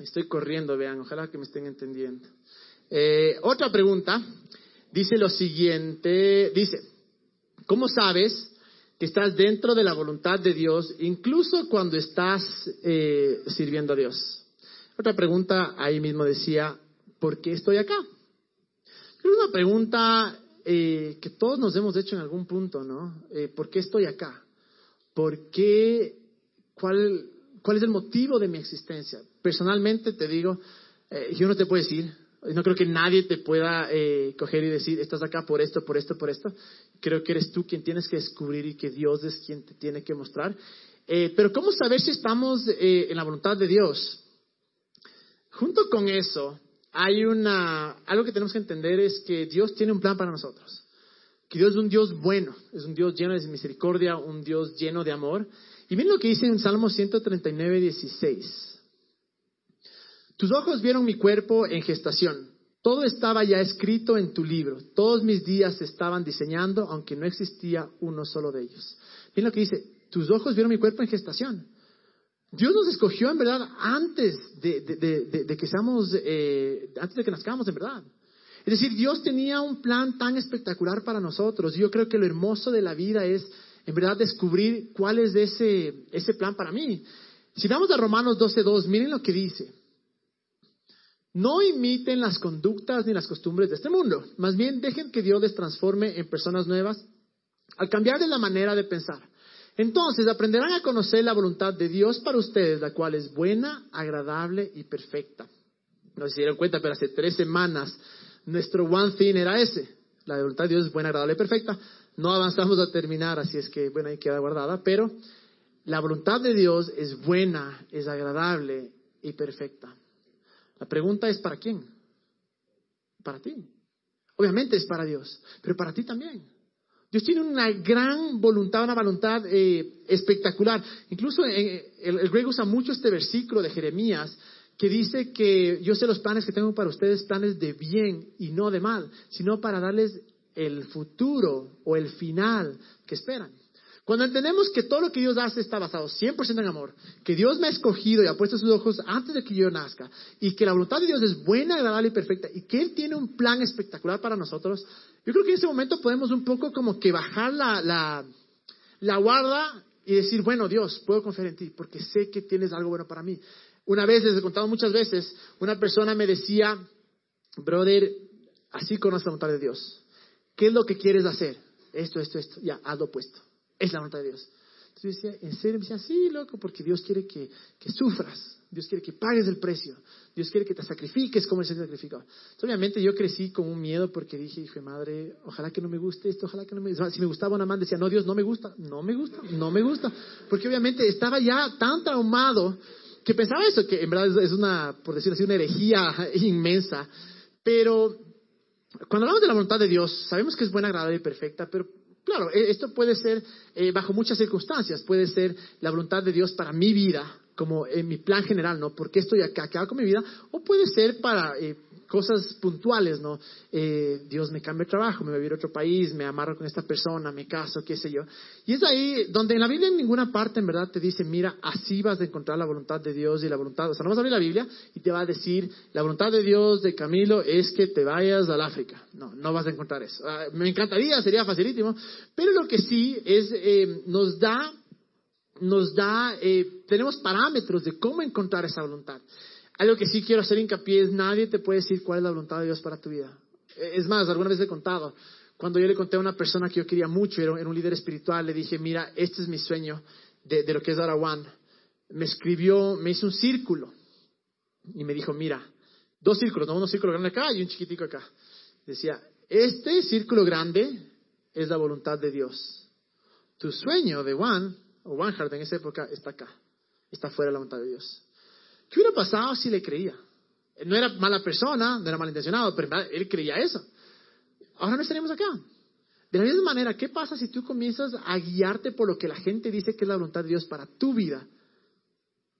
Estoy corriendo, vean, ojalá que me estén entendiendo. Eh, otra pregunta dice lo siguiente, dice, ¿cómo sabes que estás dentro de la voluntad de Dios incluso cuando estás eh, sirviendo a Dios? Otra pregunta ahí mismo decía, ¿por qué estoy acá? Es una pregunta eh, que todos nos hemos hecho en algún punto, ¿no? ¿Por qué estoy acá? ¿Por qué? ¿Cuál, ¿Cuál es el motivo de mi existencia? Personalmente te digo, eh, yo no te puedo decir, no creo que nadie te pueda eh, coger y decir, estás acá por esto, por esto, por esto. Creo que eres tú quien tienes que descubrir y que Dios es quien te tiene que mostrar. Eh, pero ¿cómo saber si estamos en la voluntad de Dios? Junto con eso, hay una, algo que tenemos que entender es que Dios tiene un plan para nosotros. Que Dios es un Dios bueno, es un Dios lleno de misericordia, un Dios lleno de amor. Y miren lo que dice en Salmo 139, 16. Tus ojos vieron mi cuerpo en gestación. Todo estaba ya escrito en tu libro. Todos mis días se estaban diseñando, aunque no existía uno solo de ellos. Miren lo que dice. Tus ojos vieron mi cuerpo en gestación. Dios nos escogió en verdad antes de, que seamos, eh, antes de que nazcamos en verdad. Es decir, Dios tenía un plan tan espectacular para nosotros. Yo creo que lo hermoso de la vida es en verdad descubrir cuál es ese, ese plan para mí. Si vamos a Romanos 12.2, miren lo que dice. No imiten las conductas ni las costumbres de este mundo, más bien dejen que Dios les transforme en personas nuevas al cambiar de la manera de pensar. Entonces aprenderán a conocer la voluntad de Dios para ustedes, la cual es buena, agradable y perfecta. No se dieron cuenta, pero hace tres semanas nuestro one thing era ese. La voluntad de Dios es buena, agradable y perfecta. No avanzamos a terminar, así es que, bueno, ahí queda guardada, pero la voluntad de Dios es buena, es agradable y perfecta. La pregunta es, ¿para quién? Para ti. Obviamente es para Dios, pero para ti también. Dios tiene una gran voluntad, una voluntad eh, espectacular. Incluso eh, el, el griego usa mucho este versículo de Jeremías que dice que yo sé los planes que tengo para ustedes, planes de bien y no de mal, sino para darles el futuro o el final que esperan. Cuando entendemos que todo lo que Dios hace está basado 100% en amor, que Dios me ha escogido y ha puesto sus ojos antes de que yo nazca, y que la voluntad de Dios es buena, agradable y perfecta, y que Él tiene un plan espectacular para nosotros, yo creo que en ese momento podemos un poco como que bajar la, la, la guarda y decir, bueno, Dios, puedo confiar en ti, porque sé que tienes algo bueno para mí. Una vez, les he contado muchas veces, una persona me decía, brother, así conoce la voluntad de Dios. ¿Qué es lo que quieres hacer? Esto, esto, esto. Ya, haz lo opuesto. Es la voluntad de Dios. Entonces yo decía, ¿en serio? Me decía, sí, loco, porque Dios quiere que, sufras. Dios quiere que pagues el precio. Dios quiere que te sacrifiques como se sacrificó. Entonces, obviamente yo crecí con un miedo porque dije, hijo de madre, ojalá que no me guste esto, ojalá que no me. Si me gustaba una man, decía, no, Dios, no me gusta, no me gusta, no me gusta. Porque obviamente estaba ya tan traumado que pensaba eso, que en verdad es una, por decirlo así, una herejía inmensa. Pero cuando hablamos de la voluntad de Dios, sabemos que es buena, agradable y perfecta, pero claro, e-, esto puede ser eh, bajo muchas circunstancias. Puede ser la voluntad de Dios para mi vida, como en mi plan general, ¿no? ¿Por qué estoy acá? ¿Qué hago con mi vida? O puede ser para eh, cosas puntuales, ¿no? Eh, Dios me cambia de trabajo, me voy a ir a otro país, me amarro con esta persona, me caso, qué sé yo. Y es ahí donde en la Biblia en ninguna parte en verdad te dice, mira, así vas a encontrar la voluntad de Dios y la voluntad. O sea, no vas a abrir la Biblia y te va a decir, la voluntad de Dios de Camilo es que te vayas al África. No, no vas a encontrar eso. Ah, me encantaría, sería facilísimo, pero lo que sí es, eh, nos da nos da, eh, tenemos parámetros de cómo encontrar esa voluntad. Algo que sí quiero hacer hincapié es nadie te puede decir cuál es la voluntad de Dios para tu vida. Es más, alguna vez he contado, cuando yo le conté a una persona que yo quería mucho, era, un líder espiritual, le dije, mira, este es mi sueño de, de lo que es One. Me escribió, me hizo un círculo y me dijo, mira, dos círculos, no un círculo grande acá y un chiquitico acá. Decía, este círculo grande es la voluntad de Dios. Tu sueño de One, o Heart en esa época, está acá. Está fuera de la voluntad de Dios. ¿Qué hubiera pasado si le creía? No era mala persona, no era malintencionado, pero él creía eso. Ahora no estaríamos acá. De la misma manera, ¿qué pasa si tú comienzas a guiarte por lo que la gente dice que es la voluntad de Dios para tu vida?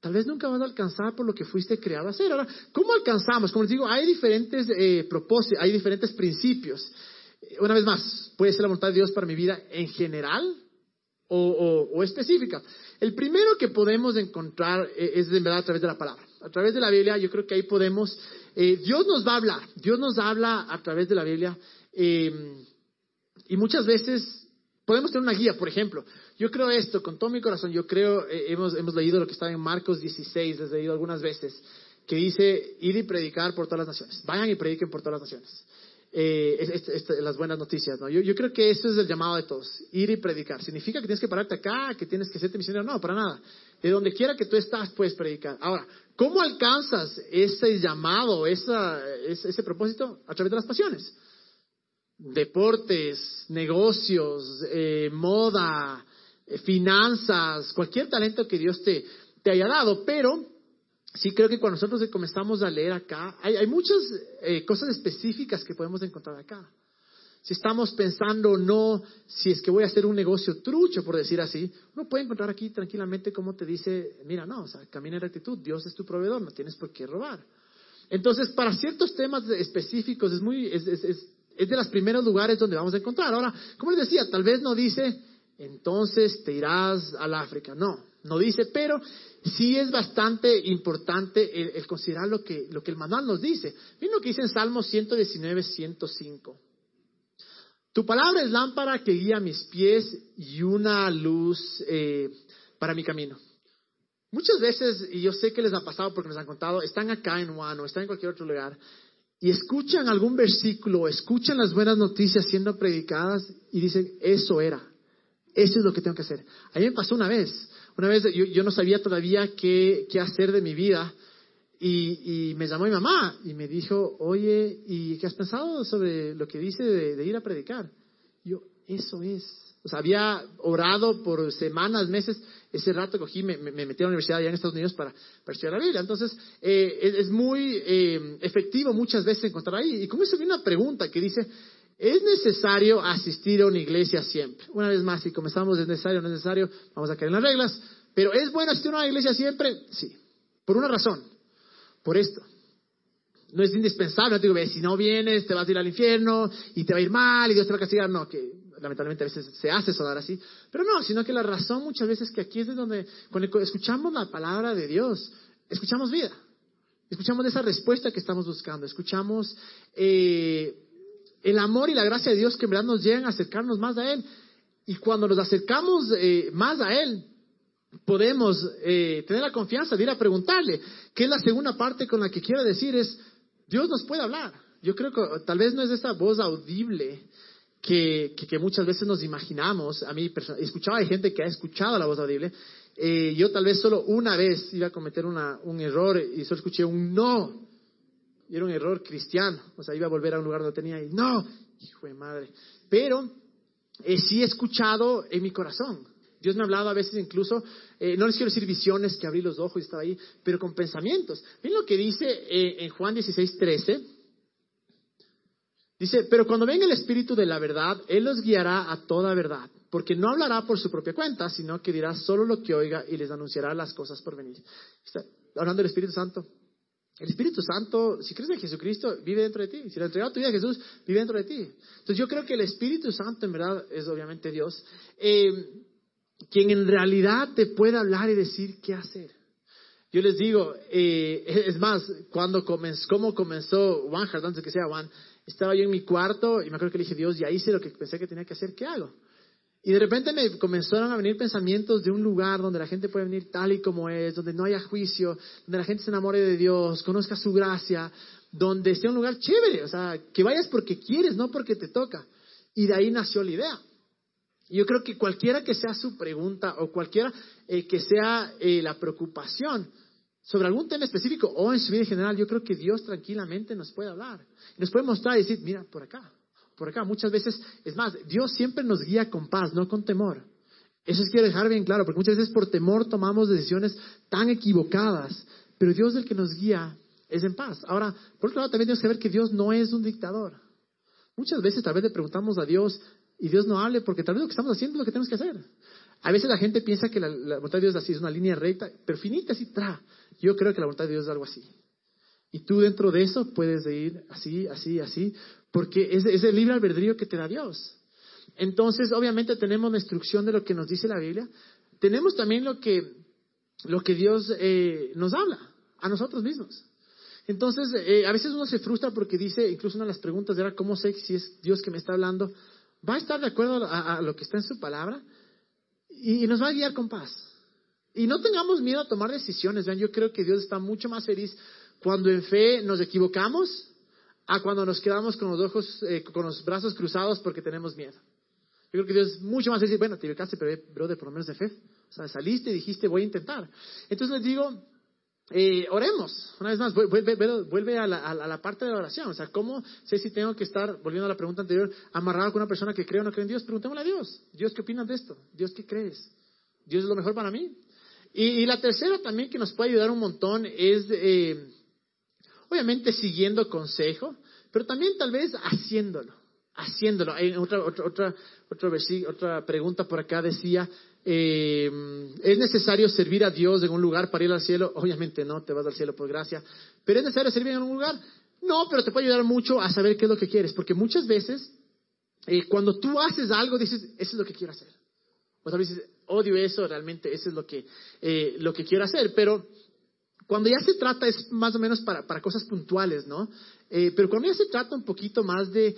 Tal vez nunca vas a alcanzar por lo que fuiste creado a hacer. Ahora, ¿cómo alcanzamos? Como les digo, hay diferentes eh, propósitos, hay diferentes principios. Eh, una vez más, puede ser la voluntad de Dios para mi vida en general o, específica. El primero que podemos encontrar eh, es en verdad a través de la palabra. A través de la Biblia, yo creo que ahí podemos, Dios nos va a hablar, Dios nos habla a través de la Biblia. y muchas veces podemos tener una guía, por ejemplo. Yo creo esto con todo mi corazón. Yo creo, eh, hemos, hemos leído lo que está en Marcos 16, les he leído algunas veces, que dice ir y predicar por todas las naciones. Vayan y prediquen por todas las naciones. Eh, las buenas noticias, ¿no? Yo, creo que eso es el llamado de todos, ir y predicar. ¿Significa que tienes que pararte acá, que tienes que serte misionero? No, para nada. De donde quiera que tú estás, puedes predicar. Ahora, ¿cómo alcanzas ese llamado, ese, ese propósito? A través de las pasiones deportes, negocios, eh, moda, eh, finanzas, cualquier talento que Dios te, te, haya dado, pero sí creo que cuando nosotros comenzamos a leer acá, hay, hay muchas eh, cosas específicas que podemos encontrar acá. Si estamos pensando no, si es que voy a hacer un negocio trucho, por decir así, uno puede encontrar aquí tranquilamente como te dice, mira, no, o sea, camina en rectitud, Dios es tu proveedor, no tienes por qué robar. Entonces, para ciertos temas específicos es muy, es, es, es de los primeros lugares donde vamos a encontrar. Ahora, como les decía, tal vez no dice, entonces te irás al África. No, no dice, pero sí es bastante importante el, considerar lo que, lo que el manual nos dice. Miren lo que dice en Salmo 119, 105. Tu palabra es lámpara que guía mis pies y una luz eh, para mi camino. Muchas veces, y yo sé que les ha pasado porque nos han contado, están acá en Juan o están en cualquier otro lugar y escuchan algún versículo, escuchan las buenas noticias siendo predicadas y dicen, eso era, eso es lo que tengo que hacer. A mí me pasó una vez, una vez yo, no sabía todavía qué, qué, hacer de mi vida y, me llamó mi mamá y me dijo, oye, ¿y qué has pensado sobre lo que dice de, ir a predicar? yo, eso es. O sea, había orado por semanas, meses. Ese rato cogí, me, me, metí a la universidad allá en Estados Unidos para, estudiar la Biblia. Entonces, eh, es, muy eh, efectivo muchas veces encontrar ahí. Y como eso viene una pregunta que dice, ¿es necesario asistir a una iglesia siempre? Una vez más, si comenzamos, ¿es necesario no es necesario? Vamos a caer en las reglas. Pero ¿es bueno asistir a una iglesia siempre? Sí. Por una razón. Por esto no es indispensable, no te digo, si no vienes te vas a ir al infierno y te va a ir mal y Dios te va a castigar, no, que lamentablemente a veces se hace sonar así, pero no, sino que la razón muchas veces que aquí es de donde, cuando escuchamos la palabra de Dios, escuchamos vida, escuchamos esa respuesta que estamos buscando, escuchamos eh, el amor y la gracia de Dios que en verdad nos llegan a acercarnos más a Él, y cuando nos acercamos eh, más a Él, podemos eh, tener la confianza de ir a preguntarle, que es la segunda parte con la que quiero decir, es, Dios nos puede hablar. Yo creo que tal vez no es esa voz audible que, que, muchas veces nos imaginamos. A mí, escuchaba de gente que ha escuchado la voz audible. Eh, yo tal vez solo una vez iba a cometer una, un error y solo escuché un no. Y era un error cristiano. O sea, iba a volver a un lugar donde tenía y no, hijo de madre. Pero eh, sí he escuchado en mi corazón. Dios me ha hablado a veces incluso, eh, no les quiero decir visiones que abrí los ojos y estaba ahí, pero con pensamientos. Miren lo que dice eh, en Juan 16, 13. Dice, pero cuando venga el Espíritu de la verdad, Él los guiará a toda verdad, porque no hablará por su propia cuenta, sino que dirá solo lo que oiga y les anunciará las cosas por venir. Hablando del Espíritu Santo. El Espíritu Santo, si crees en Jesucristo, vive dentro de ti. Si le has entregado tu vida a Jesús, vive dentro de ti. Entonces yo creo que el Espíritu Santo en verdad es obviamente Dios. Eh, quien en realidad te puede hablar y decir qué hacer. Yo les digo, eh, es más, cuando comenzó, cómo comenzó Heart, antes que sea One, estaba yo en mi cuarto y me acuerdo que le dije, Dios, ya hice lo que pensé que tenía que hacer, ¿qué hago? Y de repente me comenzaron a venir pensamientos de un lugar donde la gente puede venir tal y como es, donde no haya juicio, donde la gente se enamore de Dios, conozca su gracia, donde esté un lugar chévere, o sea, que vayas porque quieres, no porque te toca. Y de ahí nació la idea. Yo creo que cualquiera que sea su pregunta o cualquiera eh, que sea eh, la preocupación sobre algún tema específico o en su vida en general, yo creo que Dios tranquilamente nos puede hablar. Nos puede mostrar y decir, mira, por acá, por acá. Muchas veces, es más, Dios siempre nos guía con paz, no con temor. Eso es quiero dejar bien claro, porque muchas veces por temor tomamos decisiones tan equivocadas, pero Dios el que nos guía es en paz. Ahora, por otro lado, también tenemos que ver que Dios no es un dictador. Muchas veces tal vez le preguntamos a Dios y Dios no hable porque tal vez lo que estamos haciendo es lo que tenemos que hacer. A veces la gente piensa que la, voluntad de Dios es así, es una línea recta, pero finita así, tra. Yo creo que la voluntad de Dios es algo así. Y tú dentro de eso puedes ir así, así, así, porque es, es el libre albedrío que te da Dios. Entonces, obviamente tenemos la instrucción de lo que nos dice la Biblia. Tenemos también lo que, lo que Dios eh, nos habla a nosotros mismos. Entonces, eh, a veces uno se frustra porque dice, incluso una de las preguntas era, ¿cómo sé si es Dios que me está hablando? ¿Va a estar de acuerdo a, lo que está en su palabra? Y, nos va a guiar con paz. Y no tengamos miedo a tomar decisiones. Vean, yo creo que Dios está mucho más feliz cuando en fe nos equivocamos a cuando nos quedamos con los ojos, eh, con los brazos cruzados porque tenemos miedo. Yo creo que Dios es mucho más feliz. Bueno, te equivocaste, pero brother, por lo menos de fe. O sea, saliste y dijiste, voy a intentar. Entonces les digo, eh, oremos, una vez más, vuelve, a, la, parte de la oración. O sea, ¿cómo sé si tengo que estar, volviendo a la pregunta anterior, amarrado con una persona que cree o no cree en Dios? Preguntémosle a Dios. Dios, ¿qué opinas de esto? Dios, ¿qué crees? ¿Dios es lo mejor para mí? Y, la tercera también que nos puede ayudar un montón es, eh, obviamente, siguiendo consejo, pero también tal vez haciéndolo. Haciéndolo. Hay otra, otra, otra, otra, pregunta por acá decía, eh, ¿Es necesario servir a Dios en un lugar para ir al cielo? Obviamente no, te vas al cielo por gracia. ¿Pero es necesario servir en un lugar? No, pero te puede ayudar mucho a saber qué es lo que quieres. Porque muchas veces, eh, cuando tú haces algo, dices, eso es lo que quiero hacer. O tal vez dices, odio eso, realmente eso es lo que, eh, lo que quiero hacer. Pero cuando ya se trata, es más o menos para, cosas puntuales, ¿no? pero cuando ya se trata un poquito más de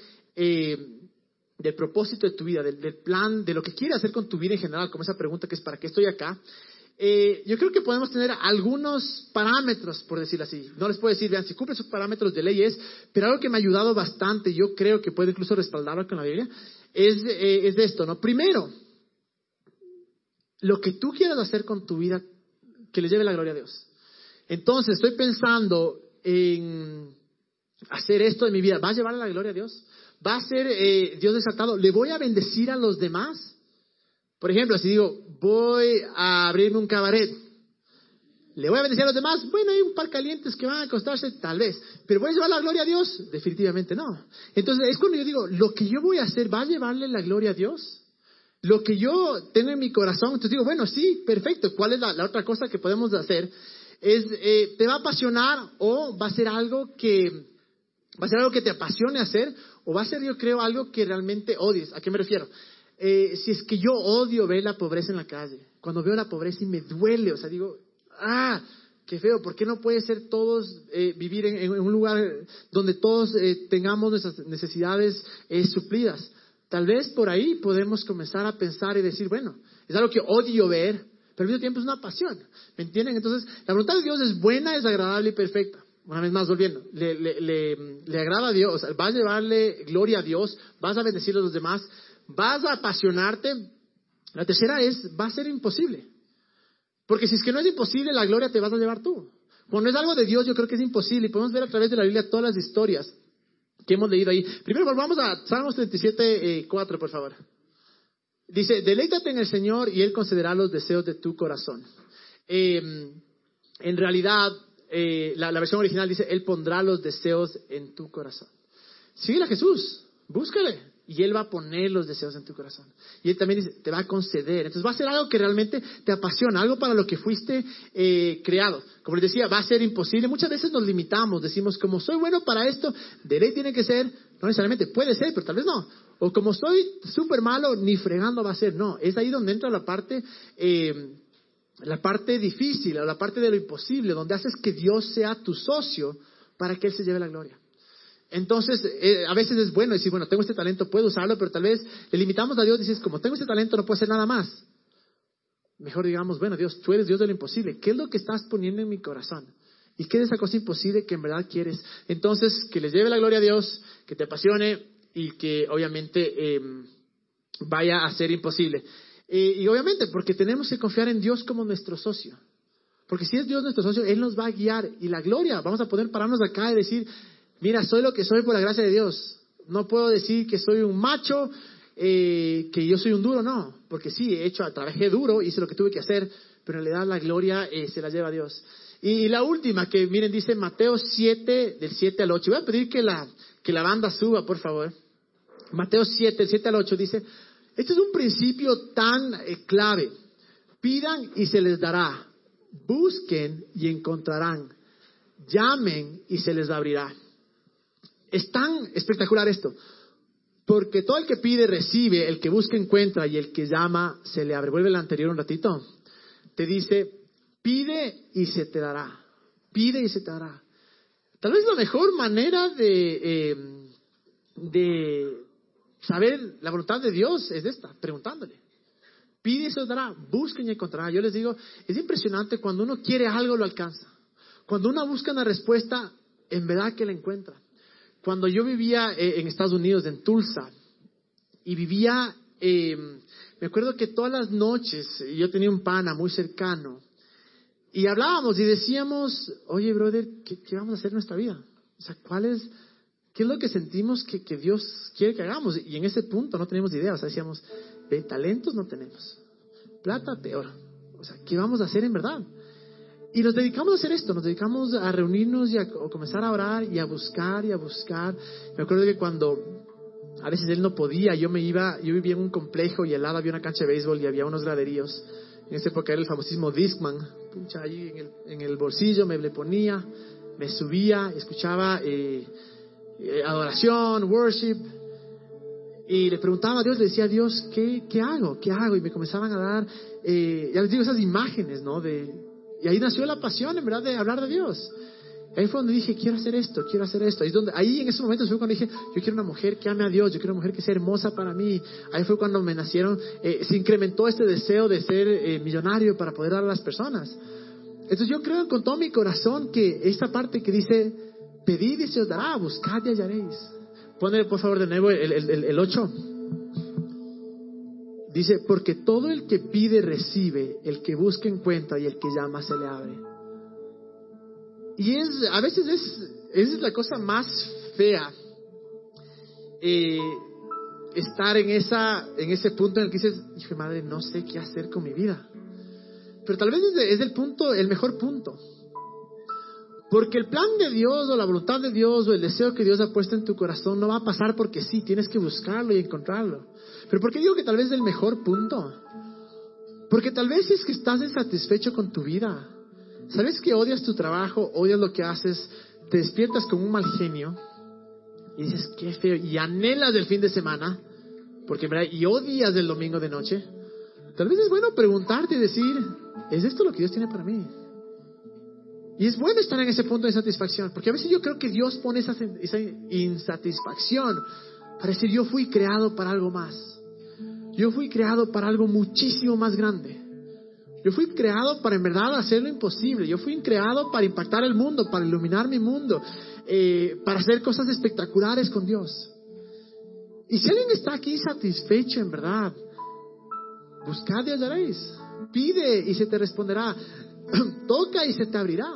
del propósito de tu vida, del, plan, de lo que quieres hacer con tu vida en general, como esa pregunta que es ¿para qué estoy acá? Eh, yo creo que podemos tener algunos parámetros, por decirlo así. No les puedo decir, vean, si cumple esos parámetros de leyes, pero algo que me ha ayudado bastante, yo creo que puedo incluso respaldarlo con la Biblia, es, eh, es de esto, ¿no? Primero, lo que tú quieras hacer con tu vida, que le lleve la gloria a Dios. Entonces, estoy pensando en hacer esto en mi vida, ¿va a llevar la gloria a Dios? va a ser eh, Dios desatado, le voy a bendecir a los demás. Por ejemplo, si digo, voy a abrirme un cabaret, ¿le voy a bendecir a los demás? Bueno, hay un par calientes que van a acostarse, tal vez. ¿Pero voy a llevar la gloria a Dios? Definitivamente no. Entonces, es cuando yo digo, lo que yo voy a hacer, ¿va a llevarle la gloria a Dios? Lo que yo tengo en mi corazón, entonces digo, bueno, sí, perfecto. ¿Cuál es la, otra cosa que podemos hacer? Es, eh, ¿te va a apasionar o va a ser algo que, va a ser algo que te apasione hacer o va a ser, yo creo, algo que realmente odies. ¿A qué me refiero? Eh, si es que yo odio ver la pobreza en la calle, cuando veo la pobreza y me duele, o sea, digo, ah, qué feo, ¿por qué no puede ser todos eh, vivir en, un lugar donde todos eh, tengamos nuestras necesidades suplidas? Tal vez por ahí podemos comenzar a pensar y decir, bueno, es algo que odio ver, pero al mismo tiempo es una pasión, ¿me entienden? Entonces, la voluntad de Dios es buena, es agradable y perfecta una vez más volviendo, le, le, agrada a Dios, vas a llevarle gloria a Dios, vas a bendecir a los demás, vas a apasionarte. La tercera es, va a ser imposible. Porque si es que no es imposible, la gloria te vas a llevar tú. Cuando es algo de Dios, yo creo que es imposible. Y podemos ver a través de la Biblia todas las historias que hemos leído ahí. Primero volvamos a Salmos 37, 4, eh, por favor. Dice, deleítate en el Señor y Él concederá los deseos de tu corazón. Eh, en realidad, eh, la, versión original dice, Él pondrá los deseos en tu corazón. Sigue a Jesús, búscale. Y Él va a poner los deseos en tu corazón. Y Él también dice, te va a conceder. Entonces va a ser algo que realmente te apasiona, algo para lo que fuiste eh, creado. Como les decía, va a ser imposible. Muchas veces nos limitamos, decimos, como soy bueno para esto, de ley tiene que ser, no necesariamente, puede ser, pero tal vez no. O como soy súper malo, ni fregando va a ser. No, es ahí donde entra la parte eh, la parte difícil o la parte de lo imposible, donde haces que Dios sea tu socio para que Él se lleve la gloria. Entonces, eh, a veces es bueno decir, bueno, tengo este talento, puedo usarlo, pero tal vez le limitamos a Dios y dices, como tengo este talento, no puedo hacer nada más. Mejor digamos, bueno, Dios, tú eres Dios de lo imposible. ¿Qué es lo que estás poniendo en mi corazón? ¿Y qué es esa cosa imposible que en verdad quieres? Entonces, que le lleve la gloria a Dios, que te apasione y que obviamente em, vaya a ser imposible. Y obviamente porque tenemos que confiar en Dios como nuestro socio. Porque si es Dios nuestro socio, Él nos va a guiar. Y la gloria, vamos a poder pararnos acá y decir, mira, soy lo que soy por la gracia de Dios. No puedo decir que soy un macho, eh, que yo soy un duro, no. Porque sí, he hecho, trabajé duro, hice lo que tuve que hacer, pero en realidad la gloria eh, se la lleva Dios. Y, la última, que miren, dice Mateo 7, del 7 al 8. Voy a pedir que la, que la banda suba, por favor. Mateo 7, del 7 al 8 dice, este es un principio tan eh, clave. Pidan y se les dará. Busquen y encontrarán. Llamen y se les abrirá. Es tan espectacular esto. Porque todo el que pide recibe, el que busca encuentra y el que llama se le abre. Vuelve el anterior un ratito. Te dice, pide y se te dará. Pide y se te dará. Tal vez la mejor manera de, eh, de saber la voluntad de Dios es esta, preguntándole. Pide y se dará, busquen y encontrarán. Yo les digo, es impresionante cuando uno quiere algo lo alcanza. Cuando uno busca una respuesta, en verdad que la encuentra. Cuando yo vivía eh, en Estados Unidos, en Tulsa, y vivía, eh, me acuerdo que todas las noches yo tenía un pana muy cercano, y hablábamos y decíamos, oye, brother, ¿qué, vamos a hacer en nuestra vida? O sea, ¿cuál es, qué es lo que sentimos que, que Dios quiere que hagamos? Y en ese punto no teníamos idea, o sea, decíamos, de talentos no tenemos, plata peor. O sea, ¿qué vamos a hacer en verdad? Y nos dedicamos a hacer esto, nos dedicamos a reunirnos y a, comenzar a orar y a buscar y a buscar. Me acuerdo que cuando a veces él no podía, yo me iba, yo vivía en un complejo y al lado había una cancha de béisbol y había unos graderíos. En esa época era el famosísimo Discman, pucha, ahí en el, en el bolsillo me le ponía, me subía, escuchaba eh, eh, adoración, worship, y le preguntaba a Dios, le decía a Dios, ¿qué, qué hago? ¿Qué hago? Y me comenzaban a dar, eh, ya les digo, esas imágenes, ¿no? De, y ahí nació la pasión, en verdad, de hablar de Dios. Ahí fue donde dije, quiero hacer esto, quiero hacer esto. Ahí, donde, ahí en ese momento fue cuando dije, yo quiero una mujer que ame a Dios, yo quiero una mujer que sea hermosa para mí. Ahí fue cuando me nacieron, eh, se incrementó este deseo de ser eh, millonario para poder dar a las personas. Entonces yo creo con todo mi corazón que esta parte que dice, pedid y se os dará, buscad y hallaréis. Ponle por favor de nuevo el, el, el 8. Dice, porque todo el que pide recibe, el que busca encuentra y el que llama se le abre. Y es, a veces es, es la cosa más fea, eh, estar en, esa, en ese punto en el que dices, hijo madre, no sé qué hacer con mi vida. Pero tal vez es, es el punto, el mejor punto. Porque el plan de Dios o la voluntad de Dios o el deseo que Dios ha puesto en tu corazón no va a pasar porque sí, tienes que buscarlo y encontrarlo. Pero ¿por qué digo que tal vez es el mejor punto? Porque tal vez es que estás insatisfecho con tu vida. ¿Sabes que odias tu trabajo, odias lo que haces, te despiertas con un mal genio y dices, qué feo, y anhelas el fin de semana, porque en verdad, y odias el domingo de noche? Tal vez es bueno preguntarte y decir, ¿es esto lo que Dios tiene para mí? Y es bueno estar en ese punto de satisfacción, porque a veces yo creo que Dios pone esa, insatisfacción para decir, yo fui creado para algo más. Yo fui creado para algo muchísimo más grande. Yo fui creado para en verdad hacer lo imposible. Yo fui creado para impactar el mundo, para iluminar mi mundo, eh, para hacer cosas espectaculares con Dios. Y si alguien está aquí satisfecho en verdad, buscad y hallaréis. Pide y se te responderá. Toca y se te abrirá.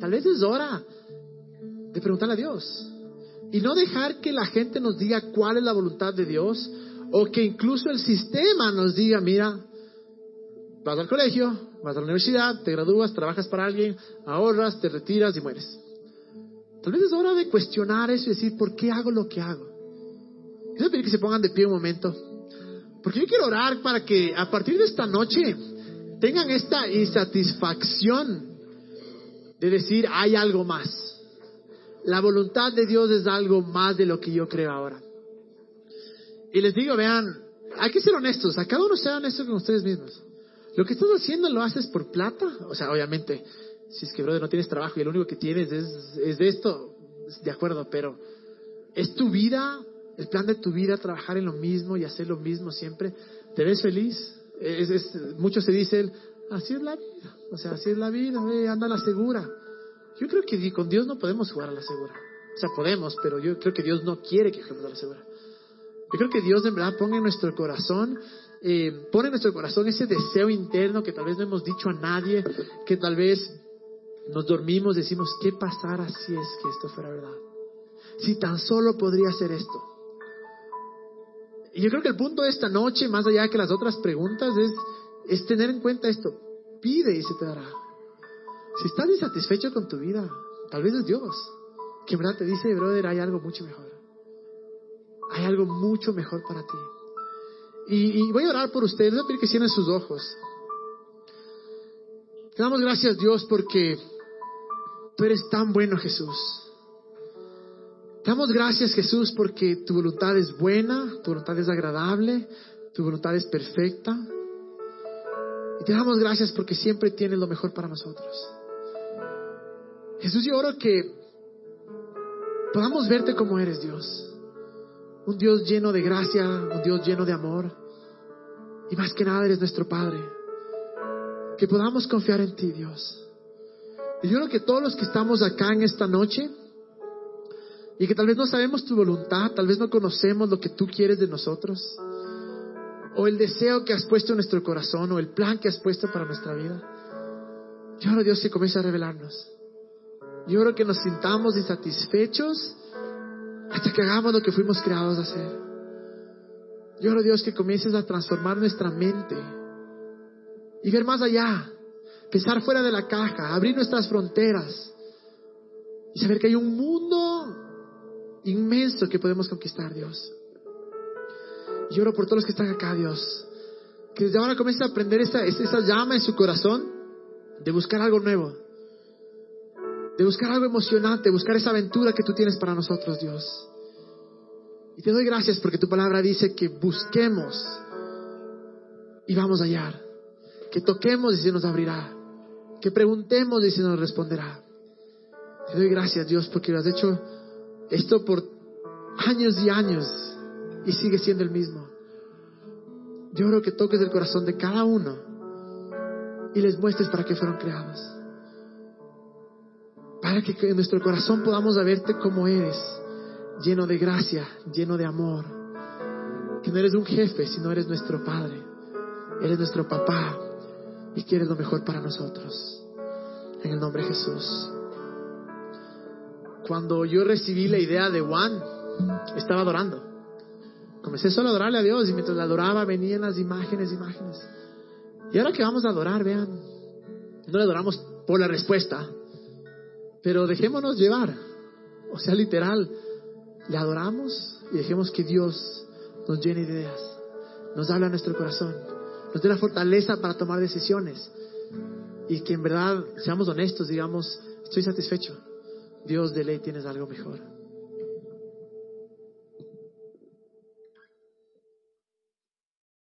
Tal vez es hora de preguntarle a Dios. Y no dejar que la gente nos diga cuál es la voluntad de Dios, o que incluso el sistema nos diga, mira, vas al colegio, vas a la universidad, te gradúas, trabajas para alguien, ahorras, te retiras y mueres. Tal vez es hora de cuestionar eso y decir, ¿por qué hago lo que hago? Quiero pedir que se pongan de pie un momento. Porque yo quiero orar para que a partir de esta noche tengan esta insatisfacción de decir, hay algo más. La voluntad de Dios es algo más de lo que yo creo ahora. Y les digo, vean, hay que ser honestos, a cada uno sea honesto con ustedes mismos. Lo que estás haciendo lo haces por plata, o sea, obviamente, si es que, brother, no tienes trabajo y lo único que tienes es, es de esto, de acuerdo, pero es tu vida, el plan de tu vida, trabajar en lo mismo y hacer lo mismo siempre. ¿Te ves feliz? Es, es, muchos se dicen, así es la vida, o sea, así es la vida, anda a la segura. Yo creo que con Dios no podemos jugar a la segura. O sea, podemos, pero yo creo que Dios no quiere que dejemos a la segura. Yo creo que Dios en verdad ponga en nuestro corazón, eh, pone en nuestro corazón ese deseo interno que tal vez no hemos dicho a nadie, que tal vez nos dormimos, decimos, ¿qué pasara si es que esto fuera verdad? Si tan solo podría ser esto. Y yo creo que el punto de esta noche, más allá que las otras preguntas, es, es tener en cuenta esto. Pide y se te dará. Si estás insatisfecho con tu vida, tal vez es Dios, que en verdad te dice, brother, hay algo mucho mejor. Hay algo mucho mejor para ti. Y, voy a orar por ustedes, voy a pedir que cierren sus ojos. Te damos gracias, Dios, porque tú eres tan bueno, Jesús. Te damos gracias, Jesús, porque tu voluntad es buena, tu voluntad es agradable, tu voluntad es perfecta. Y te damos gracias porque siempre tienes lo mejor para nosotros. Jesús, yo oro que podamos verte como eres, Dios. Un Dios lleno de gracia, un Dios lleno de amor. Y más que nada eres nuestro Padre. Que podamos confiar en ti, Dios. Y yo oro que todos los que estamos acá en esta noche, y que tal vez no sabemos tu voluntad, tal vez no conocemos lo que tú quieres de nosotros, o el deseo que has puesto en nuestro corazón, o el plan que has puesto para nuestra vida. Yo oro Dios que comience a revelarnos. Yo oro que nos sintamos insatisfechos hasta que hagamos lo que fuimos creados a hacer. Yo oro Dios que comiences a transformar nuestra mente y ver más allá, pensar fuera de la caja, abrir nuestras fronteras y saber que hay un mundo inmenso que podemos conquistar, Dios. Y oro por todos los que están acá, Dios. Que desde ahora comiencen a aprender esa, esa llama en su corazón de buscar algo nuevo. De buscar algo emocionante, buscar esa aventura que tú tienes para nosotros, Dios. Y te doy gracias porque tu palabra dice que busquemos y vamos a hallar. Que toquemos y se nos abrirá. Que preguntemos y se nos responderá. Te doy gracias, Dios, porque lo has hecho esto por años y años y sigue siendo el mismo. Yo oro que toques el corazón de cada uno y les muestres para qué fueron creados. Para que en nuestro corazón podamos verte como eres, lleno de gracia, lleno de amor. Que no eres un jefe, sino eres nuestro Padre. Eres nuestro papá y quieres lo mejor para nosotros. En el nombre de Jesús. Cuando yo recibí la idea de Juan, estaba adorando. Comencé solo a adorarle a Dios y mientras la adoraba venían las imágenes, imágenes. Y ahora que vamos a adorar, vean, no le adoramos por la respuesta, pero dejémonos llevar. O sea, literal, le adoramos y dejemos que Dios nos llene de ideas, nos habla a nuestro corazón, nos dé la fortaleza para tomar decisiones y que en verdad seamos honestos, digamos, estoy satisfecho. Dios de ley tienes algo mejor.